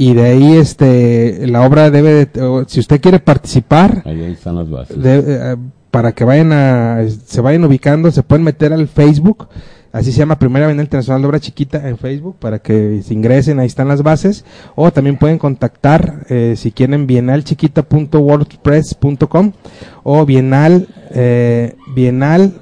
Y de ahí, este, la obra debe, si usted quiere participar, ahí están las bases. Eh, para que vayan a, se vayan ubicando, se pueden meter al Facebook, así se llama Primera Bienal Internacional de Obra Chiquita en Facebook, para que se ingresen, ahí están las bases, o también pueden contactar, eh, si quieren, bienalchiquita.wordpress.com o bienal, eh, bienal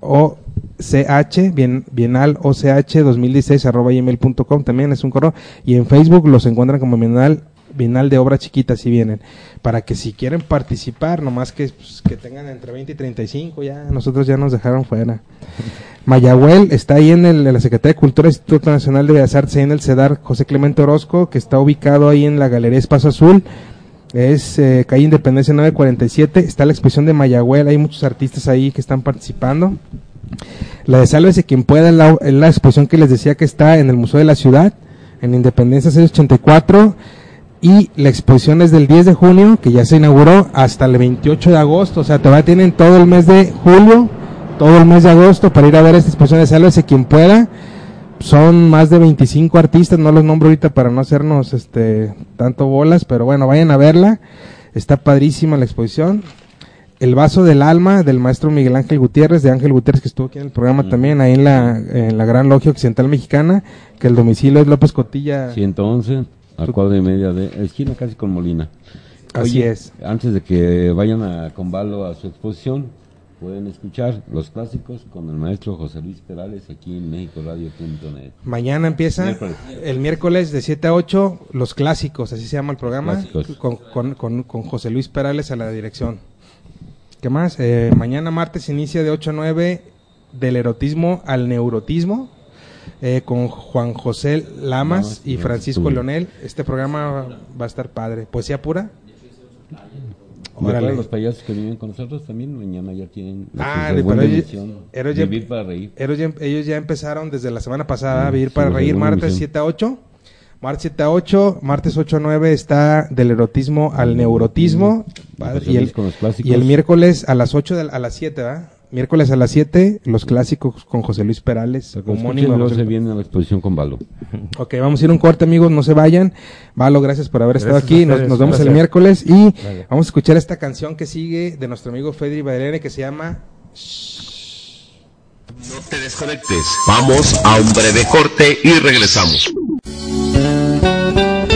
o ch, bien, bienal och 2016 arroba gmail.com también es un correo. Y en Facebook los encuentran como bienal bienal de obra chiquita si vienen. Para que si quieren participar nomás que, pues, que tengan entre 20 y 35 ya nosotros ya nos dejaron fuera. [LAUGHS] Mayagüel está ahí en, el, la Secretaría de Cultura Instituto Nacional de Bellas Artes ahí en el CEDAR José Clemente Orozco que está ubicado ahí en la Galería Espacio Azul. Es eh, calle Independencia 947 está la exposición de Mayagüel hay muchos artistas ahí que están participando la de Sálvese quien pueda la, la, exposición que les decía que está en el Museo de la Ciudad, en Independencia 684. Y la exposición es del 10 de junio, que ya se inauguró, hasta el 28 de agosto. O sea, todavía tienen todo el mes de julio, todo el mes de agosto para ir a ver esta exposición de Sálvese quien pueda. Son más de 25 artistas, no los nombro ahorita para no hacernos este tanto bolas, pero bueno, vayan a verla. Está padrísima la exposición. El vaso del alma del maestro Miguel Ángel Gutiérrez, de Ángel Gutiérrez, que estuvo aquí en el programa también, ahí en la, en la Gran Logia Occidental Mexicana, que el domicilio es López Cotilla. 111, a cuadra y media de esquina casi con Molina. Así es. Antes de que vayan a Convalo a su exposición, pueden escuchar los clásicos con el maestro José Luis Perales aquí en MéxicoRadio.net. Mañana empieza el miércoles de 7 a 8 los clásicos, así se llama el programa, con, con, con, con José Luis Perales a la dirección. ¿Qué más? Eh, mañana martes inicia de 8 a 9 del erotismo al neurotismo. eh, con Juan José Lamas y Francisco Leonel. Este programa va a estar padre. Poesía pura. Órale. los payasos que viven con nosotros también mañana ya tienen ah, de Vivir para reír. Ellos ya, empezaron desde la semana pasada a Vivir para reír, martes 7 a 8. Martes 7 a 8, martes 8 a 9 está del erotismo al neurotismo. y, el, y, el, miércoles a las 8 a las 7, ¿verdad? Miércoles a las 7, los clásicos con José Luis Perales. Homónimo. se viene a la exposición con Valo. [LAUGHS] Ok, vamos a ir un corte, amigos, no se vayan. Valo, gracias por haber estado aquí. Nos, vemos el miércoles y vamos a escuchar esta canción que sigue de nuestro amigo Fedri Bailene que se llama... No te desconectes. Vamos a un breve corte y regresamos. 嗯。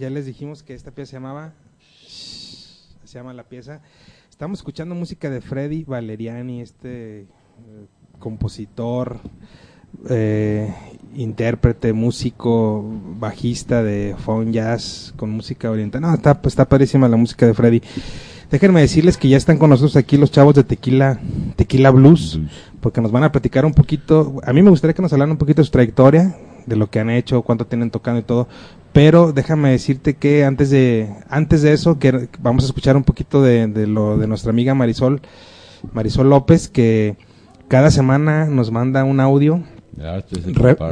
Ya les dijimos que esta pieza se llamaba. Se llama la pieza. Estamos escuchando música de Freddy Valeriani, este eh, compositor, eh, intérprete, músico, bajista de phone jazz con música oriental. No, está, está padrísima la música de Freddy. Déjenme decirles que ya están con nosotros aquí los chavos de Tequila, Tequila Blues, porque nos van a platicar un poquito. A mí me gustaría que nos hablaran un poquito de su trayectoria, de lo que han hecho, cuánto tienen tocando y todo. Pero déjame decirte que antes de, antes de eso, que vamos a escuchar un poquito de, de lo de nuestra amiga Marisol, Marisol López, que cada semana nos manda un audio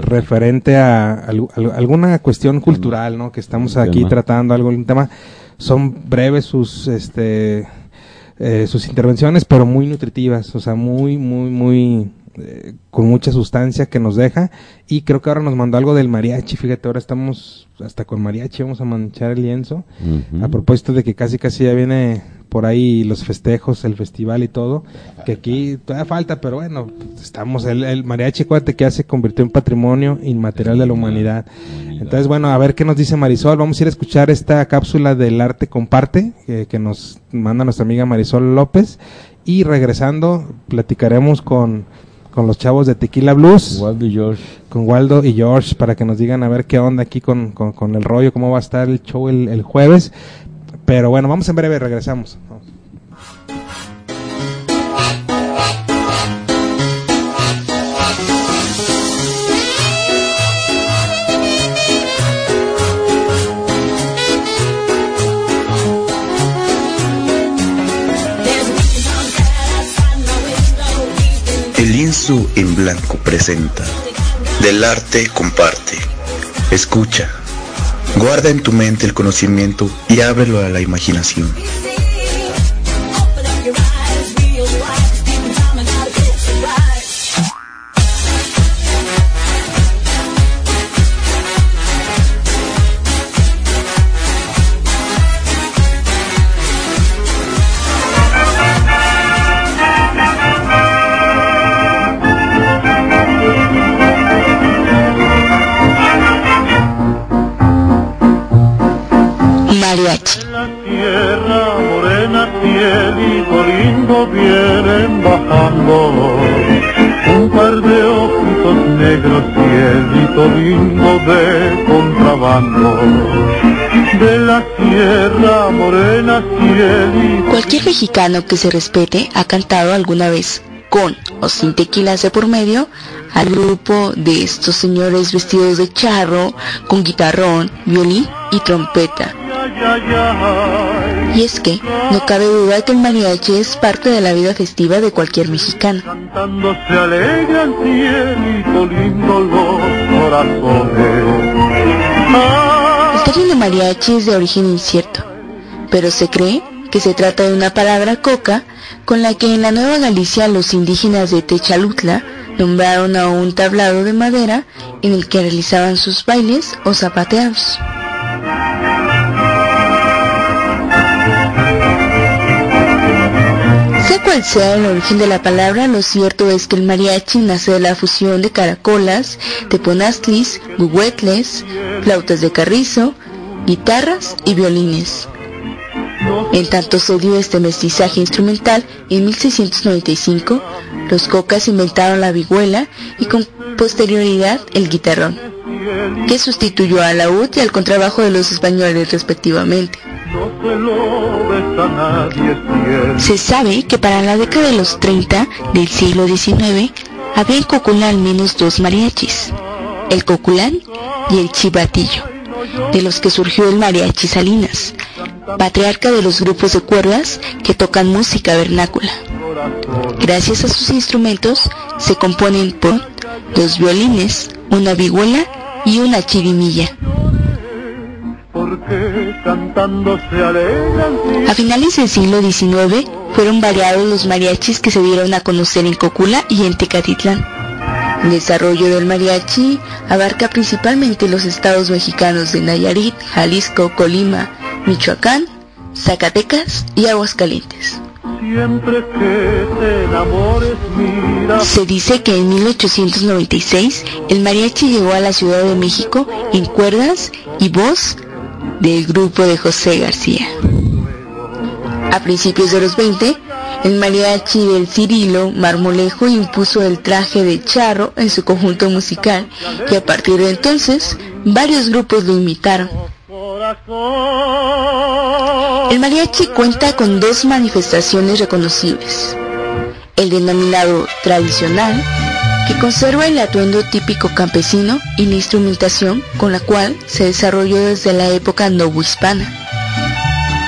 referente a, alguna cuestión cultural, ¿no? Que estamos aquí tratando algún tema. Son breves sus este eh, sus intervenciones pero muy nutritivas o sea muy muy muy eh, con mucha sustancia que nos deja. Y creo que ahora nos mandó algo del mariachi. Fíjate ahora estamos hasta con mariachi vamos a manchar el lienzo. A propósito de que casi casi ya viene por ahí los festejos, el festival y todo, que aquí todavía falta, pero bueno, estamos, el, el mariachi, acuérdate que ya se convirtió en patrimonio inmaterial de la humanidad. Entonces, bueno, a ver qué nos dice Marisol, vamos a ir a escuchar esta cápsula del arte comparte, que nos manda nuestra amiga Marisol López, y regresando, platicaremos con con los chavos de Tequila Blues. Waldo y George. Con Waldo y George para que nos digan a ver qué onda aquí con, con, el rollo, cómo va a estar el show el, el jueves. Pero bueno, vamos en breve, regresamos. El lienzo en blanco presenta. Del arte comparte. Escucha. Guarda en tu mente el conocimiento y ábrelo a la imaginación. La tierra morena, cielito lindo, vienen bajando un par de ojitos negros, cielito lindo de contrabando. De la tierra morena, cielito. Cualquier mexicano que se respete ha cantado alguna vez con o sin tequilas de por medio al grupo de estos señores vestidos de charro, con guitarrón, violín y trompeta. Y es que no cabe duda que el mariachi es parte de la vida festiva de cualquier mexicano. El término mariachi es de origen incierto, pero se cree que se trata de una palabra coca con la que en la Nueva Galicia los indígenas de Techalutla nombraron a un tablado de madera en el que realizaban sus bailes o zapateados. Sea el origen de la palabra, lo cierto es que el mariachi nace de la fusión de caracolas, teponastlis, guguetles, flautas de carrizo, guitarras y violines. En tanto se dio este mestizaje instrumental, en 1695 los cocas inventaron la vihuela y con posterioridad el guitarrón, que sustituyó al laúd y al contrabajo de los españoles respectivamente. Se sabe que para la década de los 30 del siglo XIX había en Coculán al menos dos mariachis, el Coculán y el Chivatillo, de los que surgió el mariachi Salinas, patriarca de los grupos de cuerdas que tocan música vernácula. Gracias a sus instrumentos se componen por dos violines, una vihuela y una chirimilla. A finales del siglo XIX fueron variados los mariachis que se dieron a conocer en Cocula y en Tecatitlán. El desarrollo del mariachi abarca principalmente los estados mexicanos de Nayarit, Jalisco, Colima, Michoacán, Zacatecas y Aguascalientes. Siempre que te enamores, mira. Se dice que en 1896 el mariachi llegó a la Ciudad de México en cuerdas y voz del grupo de José García. A principios de los 20, el mariachi del Cirilo Marmolejo impuso el traje de charro en su conjunto musical y a partir de entonces varios grupos lo imitaron. El mariachi cuenta con dos manifestaciones reconocibles. El denominado tradicional, que conserva el atuendo típico campesino y la instrumentación con la cual se desarrolló desde la época novohispana,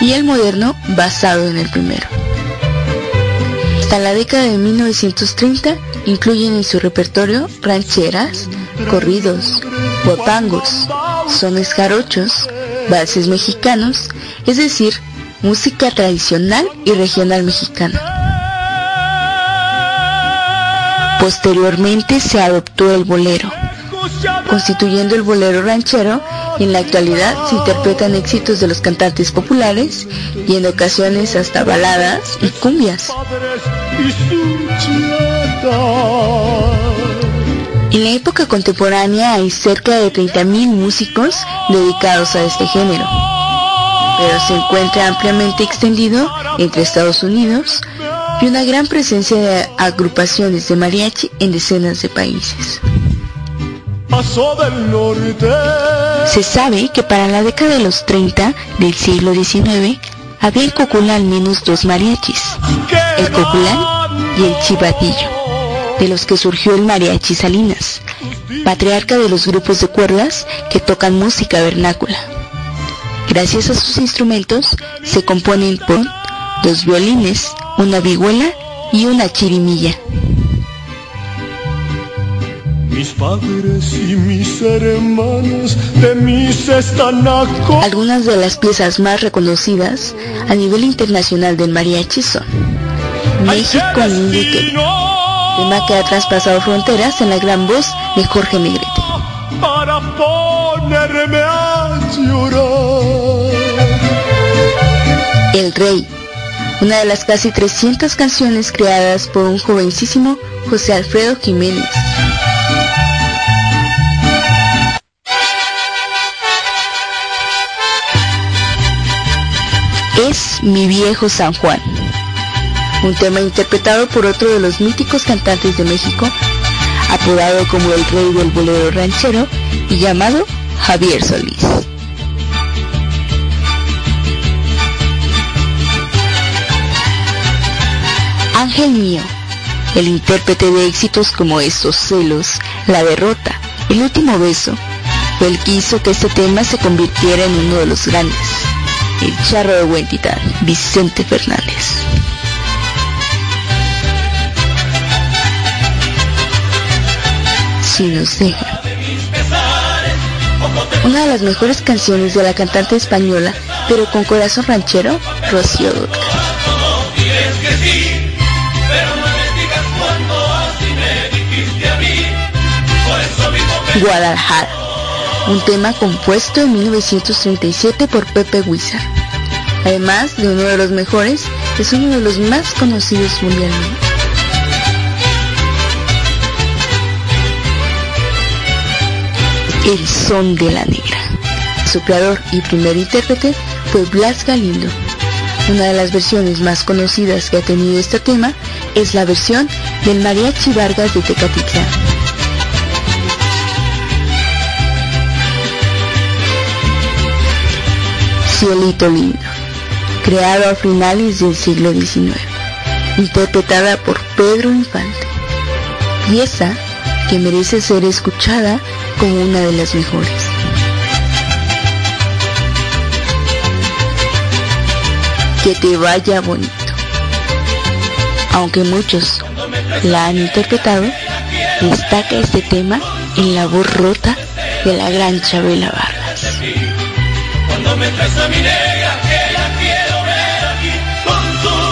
y el moderno basado en el primero. Hasta la década de 1930 incluyen en su repertorio rancheras, corridos, guapangos, sones jarochos, valses mexicanos, es decir, música tradicional y regional mexicana. Posteriormente se adoptó el bolero, constituyendo el bolero ranchero y en la actualidad se interpretan éxitos de los cantantes populares y en ocasiones hasta baladas y cumbias. En la época contemporánea hay cerca de 30.000 músicos dedicados a este género, pero se encuentra ampliamente extendido entre Estados Unidos y una gran presencia de agrupaciones de mariachi en decenas de países. Se sabe que para la década de los 30 del siglo XIX había en Cocula al menos dos mariachis, el Coculán y el Chivadillo de los que surgió el mariachi Salinas, patriarca de los grupos de cuerdas que tocan música vernácula. Gracias a sus instrumentos se componen por dos violines, una vihuela y una chirimilla. Mis padres y mis hermanos de mis Algunas de las piezas más reconocidas a nivel internacional del mariachi son México Lindo tema que ha traspasado fronteras en la gran voz de Jorge Negrete. Para ponerme a llorar. El Rey, una de las casi 300 canciones creadas por un jovencísimo José Alfredo Jiménez. Es mi viejo San Juan un tema interpretado por otro de los míticos cantantes de México, apodado como el rey del bolero ranchero y llamado Javier Solís. Ángel el intérprete de éxitos como Estos celos, La derrota, El último beso, fue el que hizo que este tema se convirtiera en uno de los grandes, el charro de buen Vicente Fernández. nos Una de las mejores canciones de la cantante española, pero con corazón ranchero, Rocío Guadalajara, un tema compuesto en 1937 por Pepe Huizar. Además de uno de los mejores, es uno de los más conocidos mundialmente. El Son de la Negra. Su creador y primer intérprete fue Blas Galindo. Una de las versiones más conocidas que ha tenido este tema es la versión del Mariachi Vargas de Tecatitlán. Cielito Lindo, creado a finales del siglo XIX, interpretada por Pedro Infante. Pieza que merece ser escuchada como una de las mejores. Que te vaya bonito. Aunque muchos la han interpretado, destaca este tema en la voz rota de la gran Chabela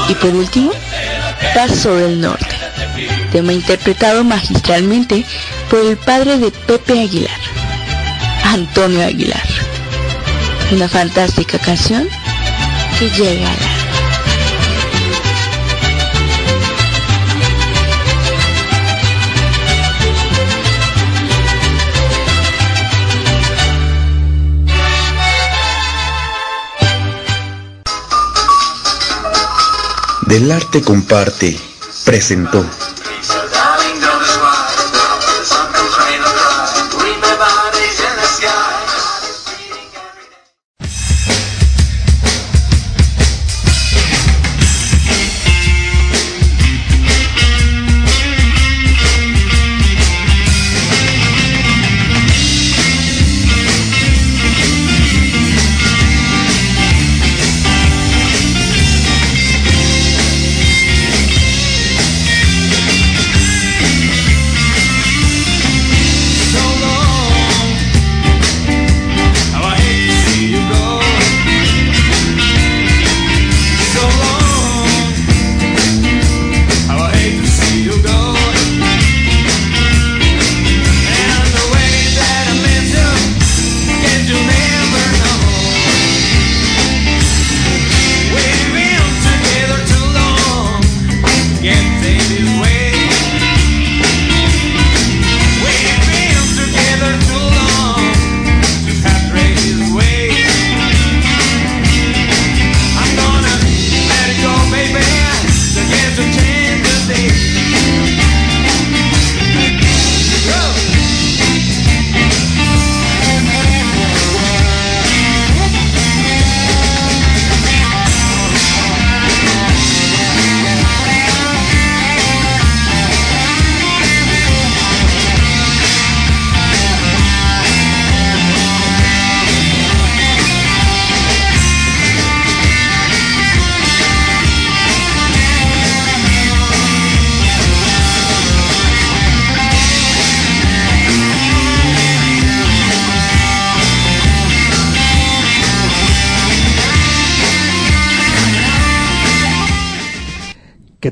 Y por último, Paso del Norte, tema interpretado magistralmente por el padre de Pepe Aguilar, Antonio Aguilar. Una fantástica canción que llega a la... del arte comparte presentó.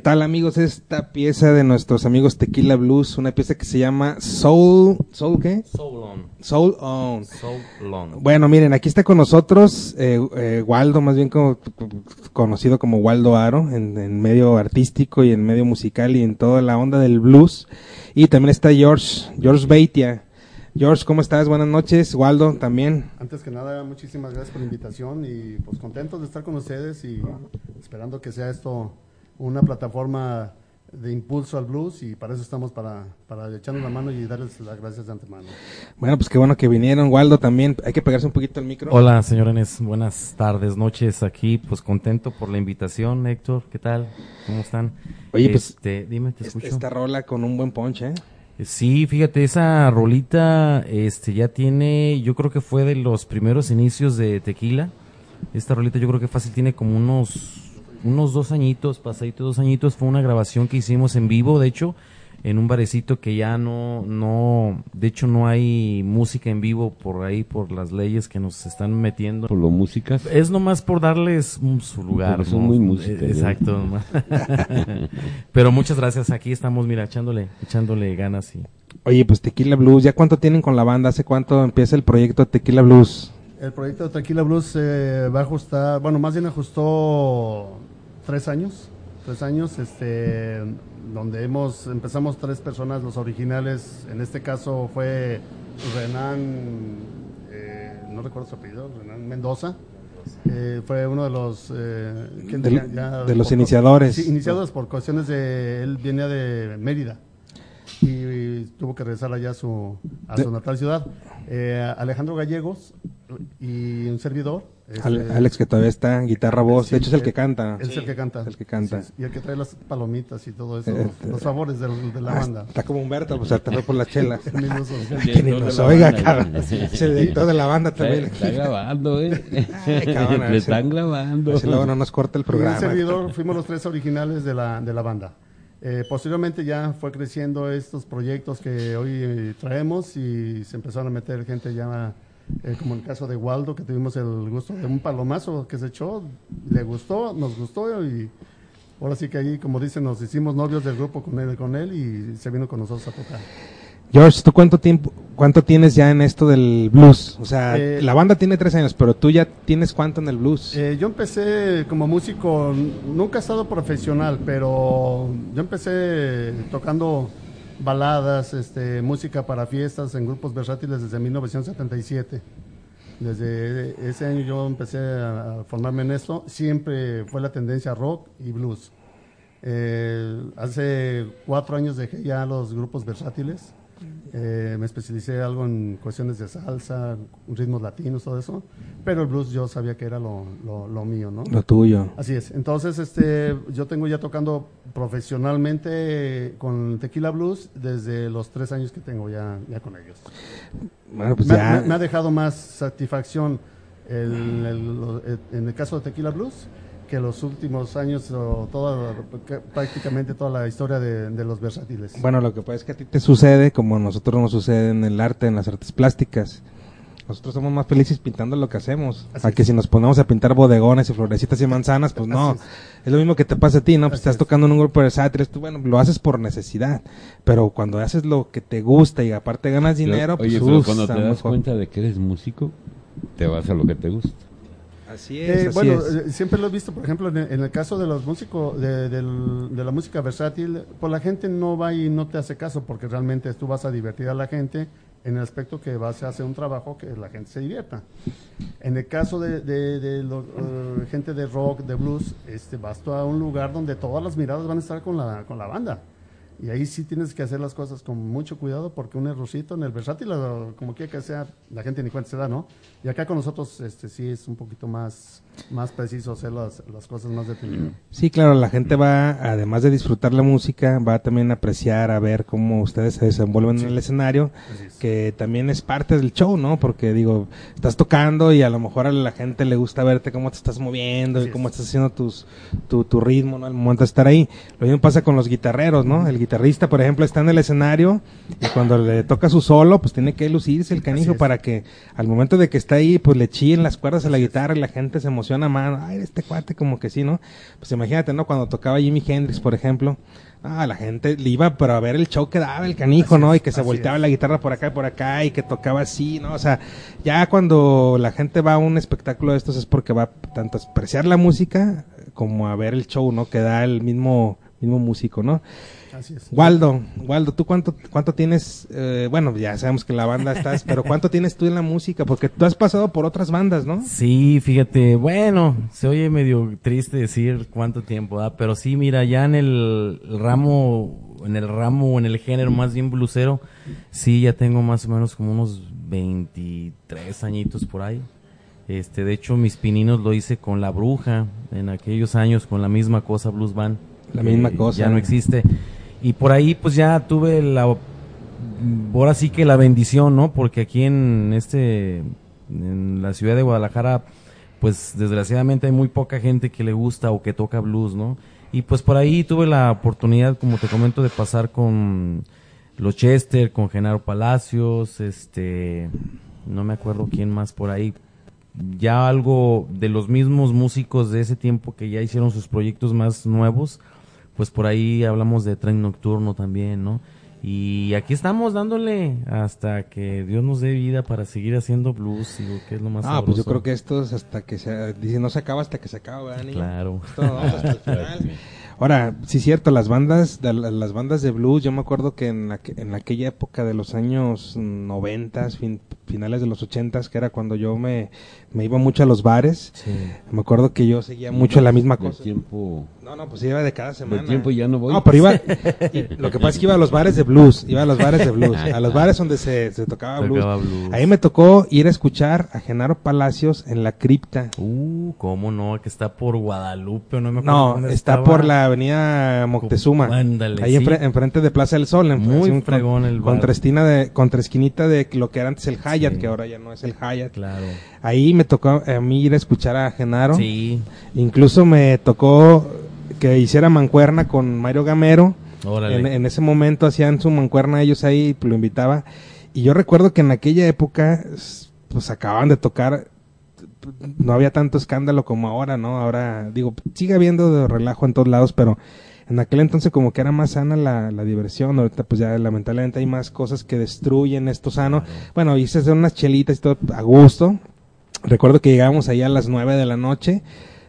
Tal amigos? Esta pieza de nuestros amigos Tequila Blues, una pieza que se llama Soul, ¿Soul qué? Soul On. Soul On. Soul On. Bueno, miren, aquí está con nosotros eh, eh, Waldo, más bien como, conocido como Waldo Aro, en, medio artístico y en medio musical y en toda la onda del blues. Y también está George, George Beitia. George, ¿cómo estás? Buenas noches. Waldo, también. Antes que nada, muchísimas gracias por la invitación y pues contentos de estar con ustedes y esperando que sea esto una plataforma de impulso al blues y para eso estamos para, para echarnos la mano y darles las gracias de antemano. Bueno, pues qué bueno que vinieron, Waldo también, hay que pegarse un poquito el micro. Hola, señor Enes, buenas tardes, noches aquí, pues contento por la invitación, Héctor, ¿qué tal? ¿Cómo están? Oye, pues, este, dime, te escucho. Esta rola con un buen ponche, ¿eh? Sí, fíjate, esa rolita este ya tiene, yo creo que fue de los primeros inicios de Tequila. Esta rolita yo creo que fácil tiene como unos unos dos añitos, pasaditos dos añitos, fue una grabación que hicimos en vivo, de hecho, en un barecito que ya no, no, de hecho no hay música en vivo por ahí, por las leyes que nos están metiendo. ¿Por lo músicas? Es nomás por darles su lugar. son muy músicas. Eh, exacto. [LAUGHS] [LAUGHS] Pero muchas gracias, aquí estamos, mira, echándole, echándole ganas y... Oye, pues Tequila Blues, ¿ya cuánto tienen con la banda? ¿Hace cuánto empieza el proyecto Tequila Blues? El proyecto de Tequila Blues eh, va a ajustar, bueno, más bien ajustó tres años, tres años, este, donde hemos, empezamos tres personas, los originales, en este caso fue Renan, eh, no recuerdo su apellido, Renan Mendoza, eh, fue uno de los eh, de, los iniciadores. Sí, iniciados por cuestiones de, él viene de Mérida y, tuvo que regresar allá a su, a su natal ciudad. Alejandro Gallegos y un servidor este, Alex que todavía está guitarra voz, de hecho es el que canta. Es el que canta. El que canta. y el que trae las palomitas y todo eso, eh, los, favores de, la ah, banda. Está como Humberto, pues fue por las [LAUGHS] chelas. que ni nos oiga, cabrón. Es el director de la banda también. Está, grabando, eh. [LAUGHS] Le están grabando. Si luego no nos corta el programa. Y servidor fuimos los tres originales de la, de la banda. Eh, posteriormente ya fue creciendo estos proyectos que hoy traemos y se empezaron a meter gente ya eh, como en el caso de Waldo, que tuvimos el gusto de un palomazo que se echó, le gustó, nos gustó y ahora sí que ahí, como dicen, nos hicimos novios del grupo con él, con él y se vino con nosotros a tocar. George, ¿tú cuánto tiempo, cuánto tienes ya en esto del blues? O sea, eh, la banda tiene tres años, pero tú ya tienes cuánto en el blues? Eh, yo empecé como músico, nunca he estado profesional, pero yo empecé tocando baladas, este, música para fiestas en grupos versátiles desde 1977. Desde ese año yo empecé a formarme en esto. Siempre fue la tendencia rock y blues. Eh, hace cuatro años dejé ya los grupos versátiles. Eh, me especialicé algo en cuestiones de salsa, ritmos latinos, todo eso. Pero el blues yo sabía que era lo, lo, mío, ¿no? Lo tuyo. Así es. Entonces, este, yo tengo ya tocando profesionalmente con Tequila Blues desde los tres años que tengo ya, ya con ellos. Bueno, pues me, ya... me, ha dejado más satisfacción el, en el caso de Tequila Blues que los últimos años o toda, prácticamente toda la historia de, los versátiles. Bueno, lo que pasa es que a ti te sucede como a nosotros nos sucede en el arte, en las artes plásticas. Nosotros somos más felices pintando lo que hacemos. a que si nos ponemos a pintar bodegones y florecitas y manzanas, pues no. Es. lo mismo que te pasa a ti, ¿no? Pues estás tocando en un grupo de versátiles, tú, bueno, lo haces por necesidad. Pero cuando haces lo que te gusta y aparte ganas dinero, pues oye, cuando te das cuenta de que eres músico, te vas a lo que te gusta. Así es. Eh, bueno, eh, siempre lo he visto, por ejemplo, en el, caso de los músicos, de, la música versátil, pues la gente no va y no te hace caso porque realmente tú vas a divertir a la gente en el aspecto que vas a hacer un trabajo que la gente se divierta. En el caso de, de, eh, gente de rock, de blues, este, vas a un lugar donde todas las miradas van a estar con la, con la banda. Y ahí sí tienes que hacer las cosas con mucho cuidado porque un errorcito en el versátil, como quiera que sea, la gente ni cuenta se da, ¿no? Y acá con nosotros este sí es un poquito más más preciso hacer las, las cosas más detenidas. Sí, claro, la gente va, además de disfrutar la música, va también a apreciar, a ver cómo ustedes se desenvuelven en el escenario, que también es parte del show, ¿no? Porque digo, estás tocando y a lo mejor a la gente le gusta verte cómo te estás moviendo y cómo estás haciendo tus, tu, tu ritmo, ¿no? Al momento de estar ahí. Lo mismo pasa con los guitarreros, ¿no? El guitarrista, por ejemplo, está en el escenario y cuando le toca su solo, pues tiene que lucirse el canijo para que al momento de que está ahí, pues le chillen las cuerdas a la guitarra y la gente se emociona emociona más, ay, este cuate como que sí, ¿no? Pues imagínate, ¿no? Cuando tocaba Jimi Hendrix, por ejemplo, ah, la gente le iba pero a ver el show que daba el canijo, ¿no? y que se volteaba la guitarra por acá y por acá y que tocaba así, ¿no? O sea, ya cuando la gente va a un espectáculo de estos es porque va tanto a apreciar la música como a ver el show, ¿no? Que da el mismo mismo músico, ¿no? Waldo, Waldo, ¿tú cuánto, cuánto tienes? Eh, bueno, ya sabemos que la banda estás, pero ¿cuánto tienes tú en la música? Porque tú has pasado por otras bandas, ¿no? Sí, fíjate, bueno, se oye medio triste decir cuánto tiempo, ¿ah? pero sí, mira, ya en el ramo, en el ramo, o en el género más bien blusero, sí, ya tengo más o menos como unos 23 añitos por ahí. Este, de hecho, mis pininos lo hice con La Bruja en aquellos años, con la misma cosa, Blues Band. La misma cosa. Ya no existe. Y por ahí pues ya tuve la, ahora sí que la bendición, ¿no? Porque aquí en este, en la ciudad de Guadalajara, pues desgraciadamente hay muy poca gente que le gusta o que toca blues, ¿no? Y pues por ahí tuve la oportunidad, como te comento, de pasar con los Chester, con Genaro Palacios, este, no me acuerdo quién más por ahí. Ya algo de los mismos músicos de ese tiempo que ya hicieron sus proyectos más nuevos pues por ahí hablamos de tren nocturno también, ¿no? Y aquí estamos dándole hasta que Dios nos dé vida para seguir haciendo blues, digo, que es lo más Ah, pues yo creo que esto es hasta que se dice no se acaba hasta que se acaba, ¿verdad, Claro. hasta el [LAUGHS] final. Ahora, sí es cierto, las bandas de, las bandas de blues, yo me acuerdo que en, en aquella época de los años noventas, finales de los ochentas, que era cuando yo me, me iba mucho a los bares, me acuerdo que yo seguía mucho la misma cosa. tiempo no, no, pues iba de cada semana. El tiempo ya no voy. No, pero iba. [LAUGHS] lo que pasa es que iba a los bares de blues. Iba a los bares de blues. A los bares donde se, se tocaba, blues. Ahí me tocó ir a escuchar a Genaro Palacios en la cripta. Uh, ¿cómo no? Que está por Guadalupe, no me acuerdo. No, está por la avenida Moctezuma. Ándale. Ahí enfrente de Plaza del Sol. En Muy fregón el bar. Contra, de, contra esquinita de lo que era antes el Hyatt, que ahora ya no es el Hyatt. Claro. Ahí me tocó a mí ir a escuchar a Genaro. Sí. Incluso me tocó que hiciera mancuerna con Mario Gamero. En, ese momento hacían su mancuerna ellos ahí, lo invitaba. Y yo recuerdo que en aquella época, pues acababan de tocar, no había tanto escándalo como ahora, ¿no? Ahora, digo, sigue habiendo de relajo en todos lados, pero en aquel entonces como que era más sana la, la diversión, ahorita pues ya lamentablemente hay más cosas que destruyen esto sano. Bueno, hice unas chelitas y todo a gusto. Recuerdo que llegamos ahí a las nueve de la noche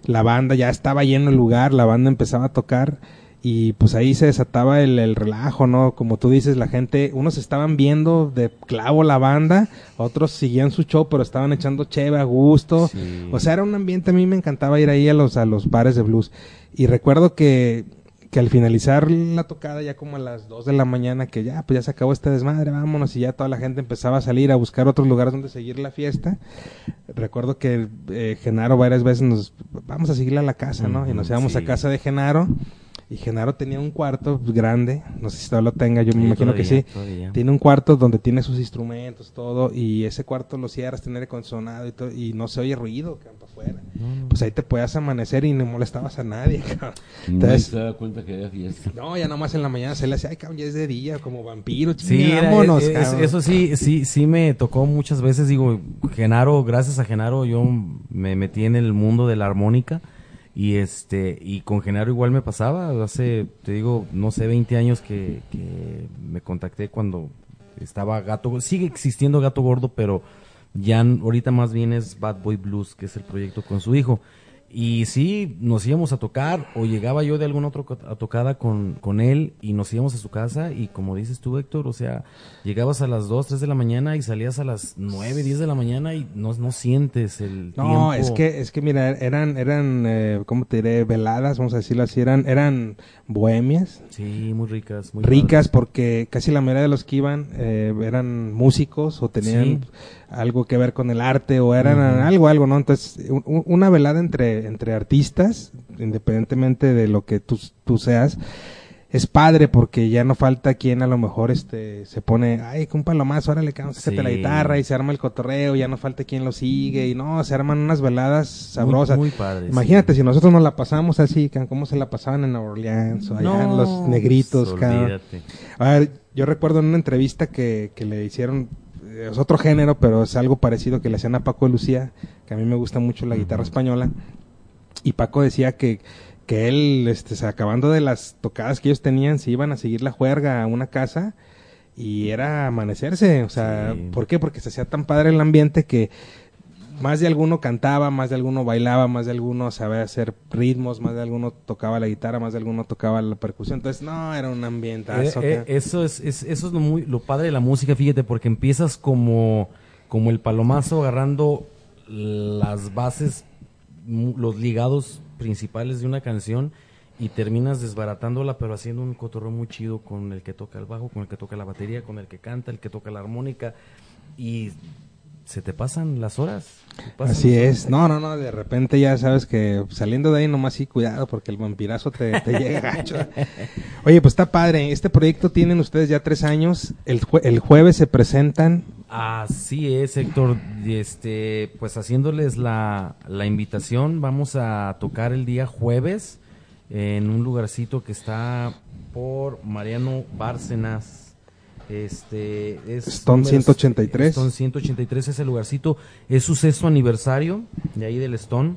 la banda ya estaba lleno el lugar, la banda empezaba a tocar y pues ahí se desataba el, relajo, ¿no? Como tú dices, la gente, unos estaban viendo de clavo la banda, otros seguían su show, pero estaban echando cheve a gusto. O sea, era un ambiente, a mí me encantaba ir ahí a los, a los bares de blues. Y recuerdo que que al finalizar la tocada, ya como a las 2 de la mañana, que ya, pues ya se acabó este desmadre, vámonos, y ya toda la gente empezaba a salir a buscar otros lugares donde seguir la fiesta. Recuerdo que eh, Genaro varias veces nos, vamos a seguirla a la casa, ¿no? Y nos íbamos a casa de Genaro y Genaro tenía un cuarto grande, no sé si todavía lo tenga, yo me imagino que sí. Tiene un cuarto donde tiene sus instrumentos, todo, y ese cuarto lo cierras, tener acondicionado y todo, y no se oye ruido, campo afuera. Pues ahí te puedes amanecer y no molestabas a nadie, cabrón. Entonces, se daba cuenta que había fiesta. No, ya nomás en la mañana se le hacía, ay, cabrón, ya es de día, como vampiro, sí, vámonos, Eso sí, sí, sí me tocó muchas veces, digo, Genaro, gracias a Genaro, yo me metí en el mundo de la armónica y este, y con Genaro igual me pasaba, hace, te digo, no sé, 20 años que, que me contacté cuando estaba Gato, sigue existiendo Gato Gordo, pero ya ahorita más bien es Bad Boy Blues, que es el proyecto con su hijo. Y sí, nos íbamos a tocar o llegaba yo de alguna otra tocada con, con él y nos íbamos a su casa y como dices tú, Héctor, o sea, llegabas a las 2, 3 de la mañana y salías a las 9, 10 de la mañana y no, no sientes el no, es que, es que mira, eran, eran eh, ¿cómo te diré? Veladas, vamos a decirlo así, eran, eran bohemias. Sí, muy ricas. Muy ricas porque casi la mayoría de los que iban eh, eran músicos o tenían algo que ver con el arte o eran algo, algo, ¿no? Entonces, una velada entre, entre artistas, independientemente de lo que tú, tú seas, es padre porque ya no falta quien a lo mejor este se pone, ay, con un palomazo, órale, vamos a la guitarra y se arma el cotorreo, ya no falta quien lo sigue y no, se arman unas veladas sabrosas. Muy, padre. Imagínate si nosotros nos la pasamos así, cómo se la pasaban en Nueva Orleans o allá en los negritos, A ver, yo recuerdo en una entrevista que, que le hicieron es otro género, pero es algo parecido que le hacían a Paco de Lucía, que a mí me gusta mucho la guitarra española. Y Paco decía que, que él, este, acabando de las tocadas que ellos tenían, se iban a seguir la juerga a una casa y era amanecerse. O sea, ¿por qué? Porque se hacía tan padre el ambiente que más de alguno cantaba, más de alguno bailaba, más de alguno sabía hacer ritmos, más de alguno tocaba la guitarra, más de alguno tocaba la percusión. Entonces, no, era un ambiente. Eh, eh, eso es, eso es lo, muy, lo padre de la música, fíjate, porque empiezas como, como el palomazo agarrando las bases, los ligados principales de una canción y terminas desbaratándola, pero haciendo un cotorreo muy chido con el que toca el bajo, con el que toca la batería, con el que canta, el que toca la armónica y se te pasan las horas. Así es. No, no, no, de repente ya sabes que saliendo de ahí nomás sí, cuidado porque el vampirazo te, llega gacho. [LAUGHS] Oye, pues está padre. Este proyecto tienen ustedes ya tres años. El, el jueves se presentan. Así es, Héctor. Este, pues haciéndoles la, la invitación, vamos a tocar el día jueves en un lugarcito que está por Mariano Bárcenas este es Stone 183. Stone 183 es el lugarcito, es su sexto aniversario de ahí del Stone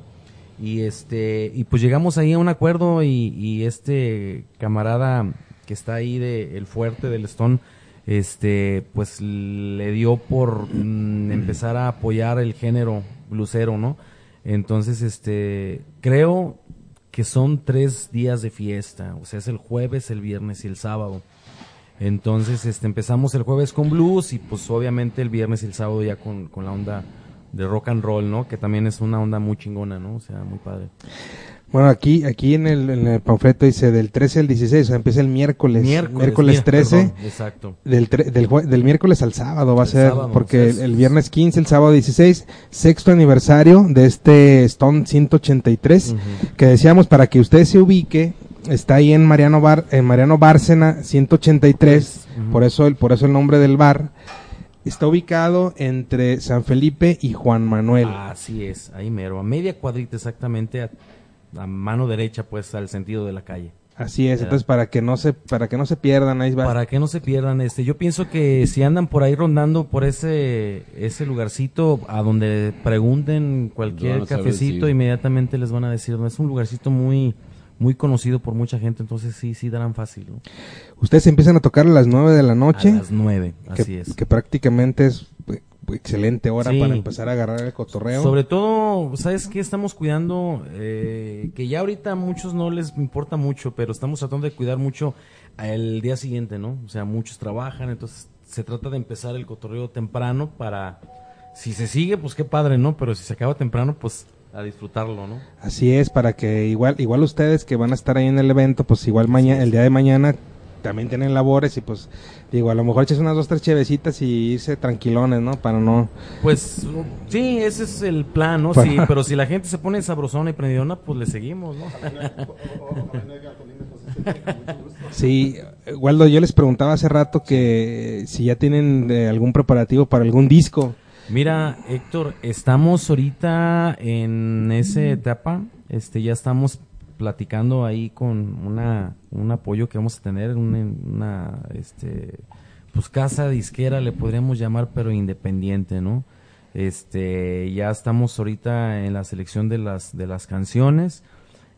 y este y pues llegamos ahí a un acuerdo y, este camarada que está ahí de el fuerte del Stone este pues le dio por mm, empezar a apoyar el género blusero, ¿no? Entonces este creo que son tres días de fiesta, o sea es el jueves, el viernes y el sábado. Entonces, este, empezamos el jueves con blues y pues obviamente el viernes y el sábado ya con, con la onda de rock and roll, ¿no? Que también es una onda muy chingona, ¿no? O sea, muy padre. Bueno, aquí aquí en el, en el panfleto dice del 13 al 16, o sea, empieza el miércoles. Miércoles, 13. exacto. Del, del, del, miércoles al sábado va a ser, porque el, viernes 15, el sábado 16, sexto aniversario de este Stone 183, que decíamos para que usted se ubique, está ahí en Mariano Bar, en Mariano Bárcena 183, por eso el por eso el nombre del bar. Está ubicado entre San Felipe y Juan Manuel. Así es, ahí mero, a media cuadrita exactamente, a, mano derecha pues al sentido de la calle. Así es, entonces para que no se para que no se pierdan ahí va. Para que no se pierdan este, yo pienso que si andan por ahí rondando por ese ese lugarcito a donde pregunten cualquier cafecito inmediatamente les van a decir, no es un lugarcito muy muy conocido por mucha gente, entonces sí, sí darán fácil. Ustedes empiezan a tocar a las 9 de la noche. A las 9, así es. Que prácticamente es excelente hora para empezar a agarrar el cotorreo. Sobre todo, ¿sabes qué? Estamos cuidando, eh, que ya ahorita a muchos no les importa mucho, pero estamos tratando de cuidar mucho el día siguiente, ¿no? O sea, muchos trabajan, entonces se trata de empezar el cotorreo temprano para, si se sigue, pues qué padre, ¿no? Pero si se acaba temprano, pues a disfrutarlo, ¿no? Así es, para que igual igual ustedes que van a estar ahí en el evento, pues igual mañana el día de mañana también tienen labores y pues digo, a lo mejor eches unas dos tres chevecitas y irse tranquilones, ¿no? Para no Pues sí, ese es el plan, ¿no? Sí, pero si la gente se pone sabrosona y prendidona, pues le seguimos, ¿no? [LAUGHS] Sí, Waldo, yo les preguntaba hace rato que si ya tienen eh, algún preparativo para algún disco. Mira, Héctor, estamos ahorita en esa etapa, este, ya estamos platicando ahí con una, un apoyo que vamos a tener, una, una este, pues casa disquera le podríamos llamar, pero independiente, ¿no? Este, ya estamos ahorita en la selección de las, de las canciones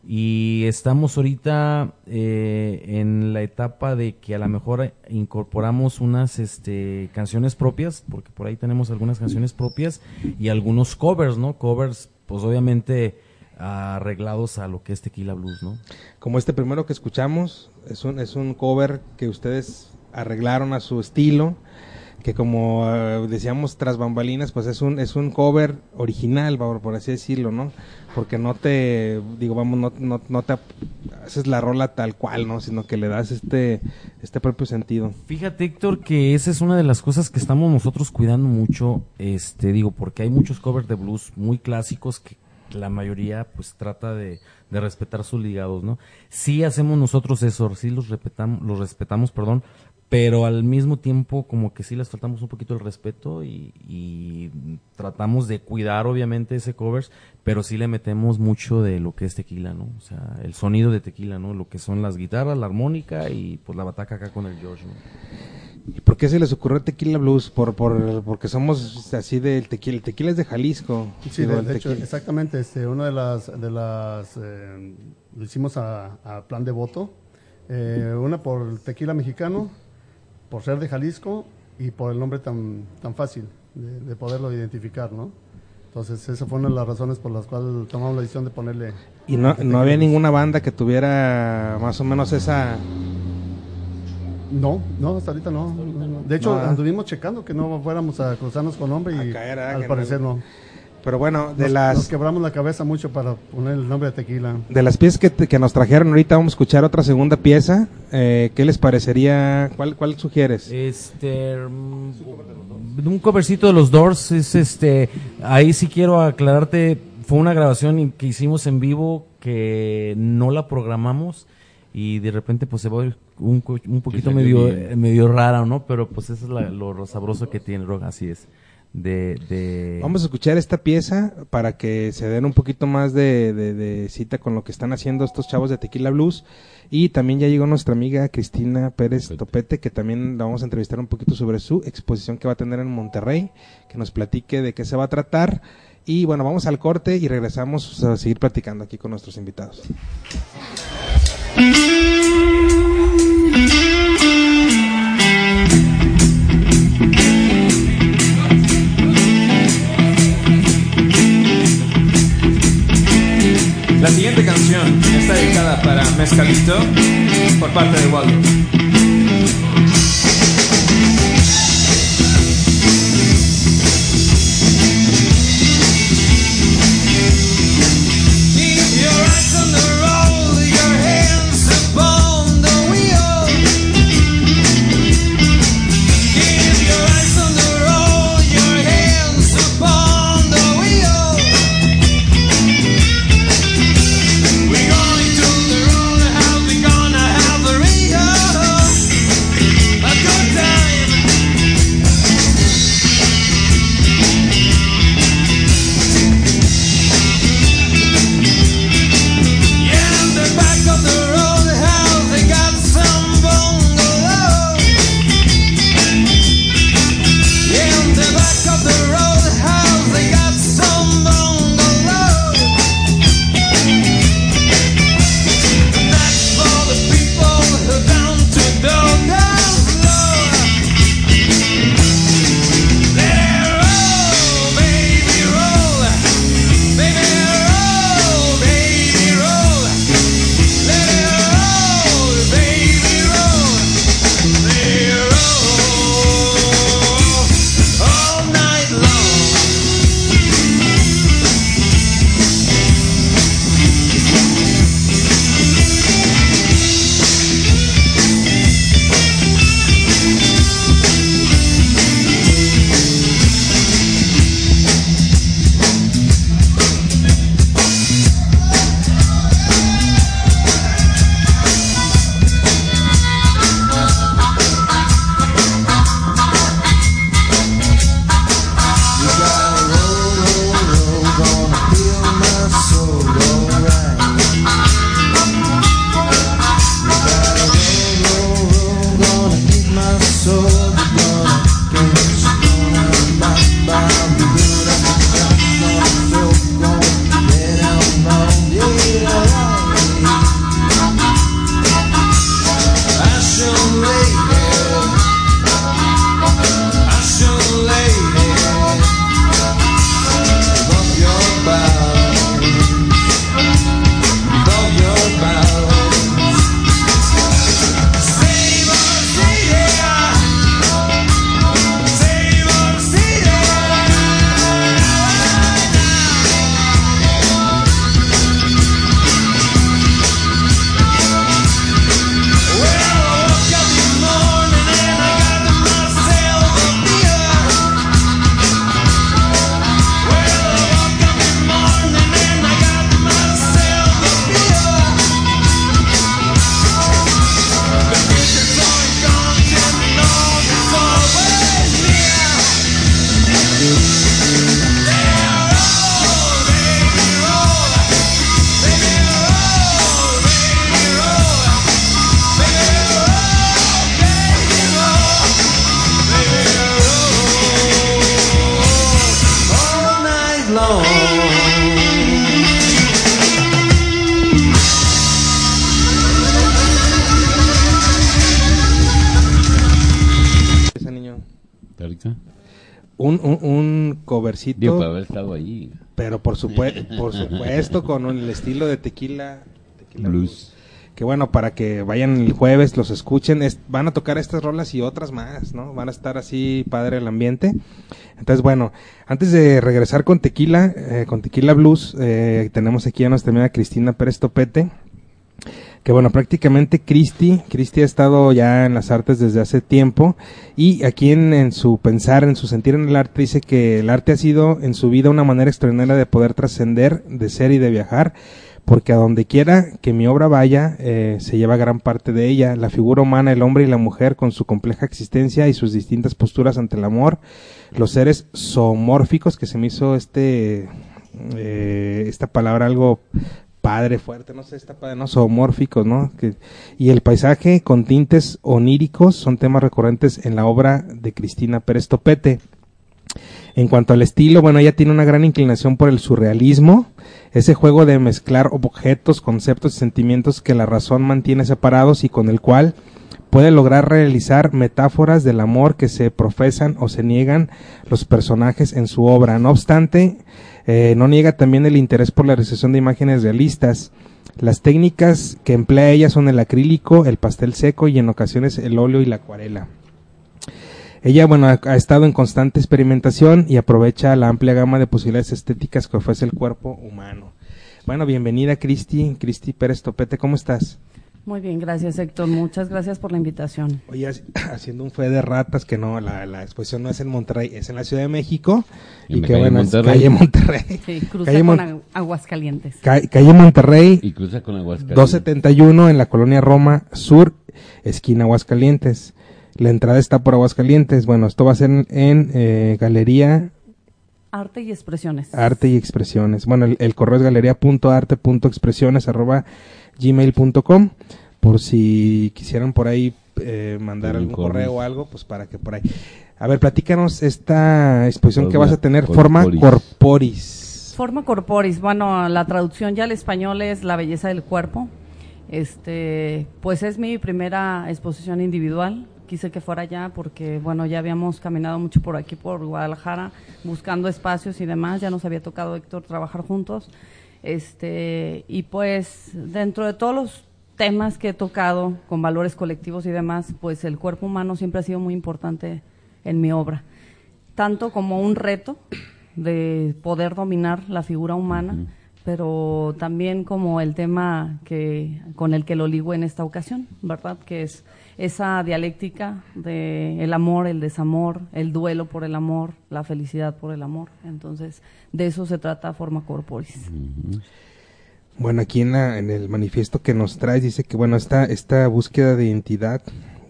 y estamos ahorita eh, en la etapa de que a lo mejor incorporamos unas este, canciones propias, porque por ahí tenemos algunas canciones propias y algunos covers, ¿no? Covers, pues obviamente arreglados a lo que es Tequila Blues, ¿no? Como este primero que escuchamos, es un, es un cover que ustedes arreglaron a su estilo, que como eh, decíamos tras bambalinas, pues es un, es un cover original, por, así decirlo, ¿no? Porque no te, digo, vamos, no, no, no te haces la rola tal cual, ¿no? Sino que le das este, este propio sentido. Fíjate, Héctor, que esa es una de las cosas que estamos nosotros cuidando mucho, este, digo, porque hay muchos covers de blues muy clásicos que la mayoría pues trata de, de, respetar sus ligados, ¿no? Sí hacemos nosotros eso, sí los respetamos, los respetamos, perdón, pero al mismo tiempo como que sí les faltamos un poquito el respeto y, y, tratamos de cuidar obviamente ese covers, pero sí le metemos mucho de lo que es tequila, ¿no? O sea, el sonido de tequila, ¿no? Lo que son las guitarras, la armónica y pues la bataca acá con el George, ¿no? ¿Y por qué se les ocurrió Tequila Blues? Por, por, porque somos así del tequila. El tequila es de Jalisco. Sí, de, de hecho, exactamente. Este, una de las, de las eh, lo hicimos a, a, plan de voto. Eh, una por tequila mexicano, por ser de Jalisco y por el nombre tan, tan fácil de, de poderlo identificar, ¿no? Entonces, esa fue una de las razones por las cuales tomamos la decisión de ponerle. ¿Y no, no había ninguna banda que tuviera más o menos esa no, no, hasta ahorita no. De hecho, no. anduvimos checando que no fuéramos a cruzarnos con nombre y caer, al parecer no. Pero bueno, de nos, las... Nos quebramos la cabeza mucho para poner el nombre de tequila. De las piezas que, que nos trajeron ahorita, vamos a escuchar otra segunda pieza. Eh, ¿Qué les parecería? ¿Cuál, cuál sugieres? Este... Un covercito de los Doors es este... Ahí sí quiero aclararte, fue una grabación que hicimos en vivo que no la programamos y de repente pues se va un, un poquito medio medio rara, ¿no? Pero pues eso es la, lo sabroso que tiene el rock, así es. De, de, Vamos a escuchar esta pieza para que se den un poquito más de, de, de, cita con lo que están haciendo estos chavos de Tequila Blues. Y también ya llegó nuestra amiga Cristina Pérez Topete, Topete que también la vamos a entrevistar un poquito sobre su exposición que va a tener en Monterrey, que nos platique de qué se va a tratar. Y bueno, vamos al corte y regresamos a seguir platicando aquí con nuestros invitados. La siguiente canción está dedicada para Mezcalito por parte de Waldo. Digo, para haber estado ahí. Pero por, supue por supuesto con el estilo de tequila, tequila blues. Que bueno, para que vayan el jueves, los escuchen, van a tocar estas rolas y otras más, ¿no? Van a estar así padre el ambiente. Entonces, bueno, antes de regresar con Tequila, eh, con Tequila Blues, eh, tenemos aquí a nuestra amiga Cristina Pérez Topete, que bueno, prácticamente Cristi, Cristi ha estado ya en las artes desde hace tiempo y aquí en, en, su pensar, en su sentir en el arte, dice que el arte ha sido en su vida una manera extraordinaria de poder trascender, de ser y de viajar, porque a donde quiera que mi obra vaya, eh, se lleva gran parte de ella, la figura humana, el hombre y la mujer con su compleja existencia y sus distintas posturas ante el amor, los seres zoomórficos, que se me hizo este, eh, esta palabra algo padre, fuerte, no sé, está padre, ¿no? Zoomórficos, ¿no? Y el paisaje con tintes oníricos son temas recurrentes en la obra de Cristina Pérez Topete. En cuanto al estilo, bueno, ella tiene una gran inclinación por el surrealismo, ese juego de mezclar objetos, conceptos y sentimientos que la razón mantiene separados y con el cual puede lograr realizar metáforas del amor que se profesan o se niegan los personajes en su obra. No obstante, eh, no niega también el interés por la realización de imágenes realistas. Las técnicas que emplea ella son el acrílico, el pastel seco y en ocasiones el óleo y la acuarela. Ella, bueno, ha, estado en constante experimentación y aprovecha la amplia gama de posibilidades estéticas que ofrece el cuerpo humano. Bueno, bienvenida Cristi, Cristi Pérez Topete, ¿cómo estás? Muy bien, gracias Héctor. Muchas gracias por la invitación. Oye, [CLEARS THROAT] haciendo un fe de ratas, que no, la, la, exposición no es en Monterrey, es en la Ciudad de México. Y, que bueno, Monterrey. calle Monterrey. Sí, cruza con Aguascalientes. calle Monterrey. Y cruza con Aguascalientes. 271 en la colonia Roma Sur, esquina Aguascalientes. La entrada está por Aguascalientes. Bueno, esto va a ser en, eh, Galería Arte y Expresiones. Arte y Expresiones. Bueno, el, el correo es galería.arte.expresiones arroba gmail.com por si quisieran por ahí eh, mandar algún correo o algo, pues para que por ahí. A ver, platícanos esta exposición que vas a tener, Forma Corporis. Forma Corporis, bueno, la traducción ya al español es La belleza del cuerpo. Este, pues es mi primera exposición individual. Quise que fuera ya porque, bueno, ya habíamos caminado mucho por aquí, por Guadalajara, buscando espacios y demás. Ya nos había tocado, Héctor, trabajar juntos. Este, y pues dentro de todos los temas que he tocado con valores colectivos y demás, pues el cuerpo humano siempre ha sido muy importante en mi obra, tanto como un reto de poder dominar la figura humana, pero también como el tema que con el que lo ligo en esta ocasión, ¿verdad? Que es esa dialéctica de el amor, el desamor, el duelo por el amor, la felicidad por el amor. Entonces, de eso se trata Forma Corporis. Bueno, aquí en, en el manifiesto que nos traes dice que, bueno, esta, esta búsqueda de identidad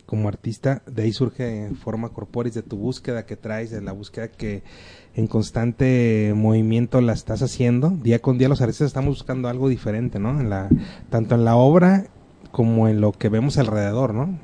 como artista, de ahí surge Forma Corporis, de tu búsqueda que traes, de la búsqueda que en constante movimiento la estás haciendo. Día con día los artistas estamos buscando algo diferente, ¿no? En la, tanto en la obra como en lo que vemos alrededor, ¿no?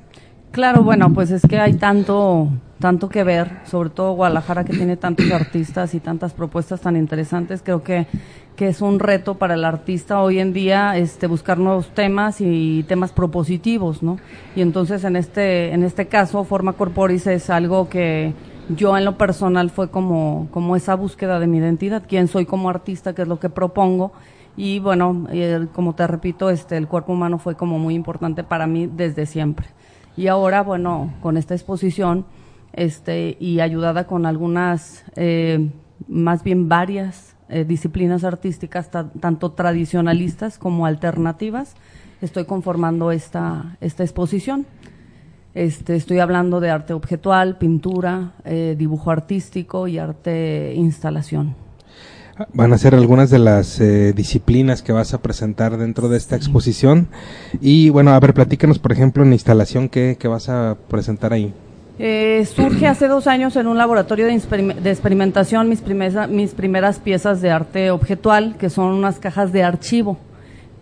Claro, bueno, pues es que hay tanto, tanto que ver, sobre todo Guadalajara que tiene tantos artistas y tantas propuestas tan interesantes, creo que, que es un reto para el artista hoy en día este, buscar nuevos temas y temas propositivos, ¿no? Y entonces en este, en este caso, Forma Corporis es algo que yo en lo personal fue como, como esa búsqueda de mi identidad, quién soy como artista, qué es lo que propongo, y bueno, como te repito, este, el cuerpo humano fue como muy importante para mí desde siempre. Y ahora, bueno, con esta exposición este, y ayudada con algunas, eh, más bien varias eh, disciplinas artísticas, tanto tradicionalistas como alternativas, estoy conformando esta, esta exposición. Este, estoy hablando de arte objetual, pintura, eh, dibujo artístico y arte instalación. Van a ser algunas de las eh, disciplinas que vas a presentar dentro de esta exposición. Y bueno, a ver, platícanos, por ejemplo, en instalación, ¿qué, vas a presentar ahí? Eh, surge hace dos años en un laboratorio de, experimentación mis, mis primeras piezas de arte objetual, que son unas cajas de archivo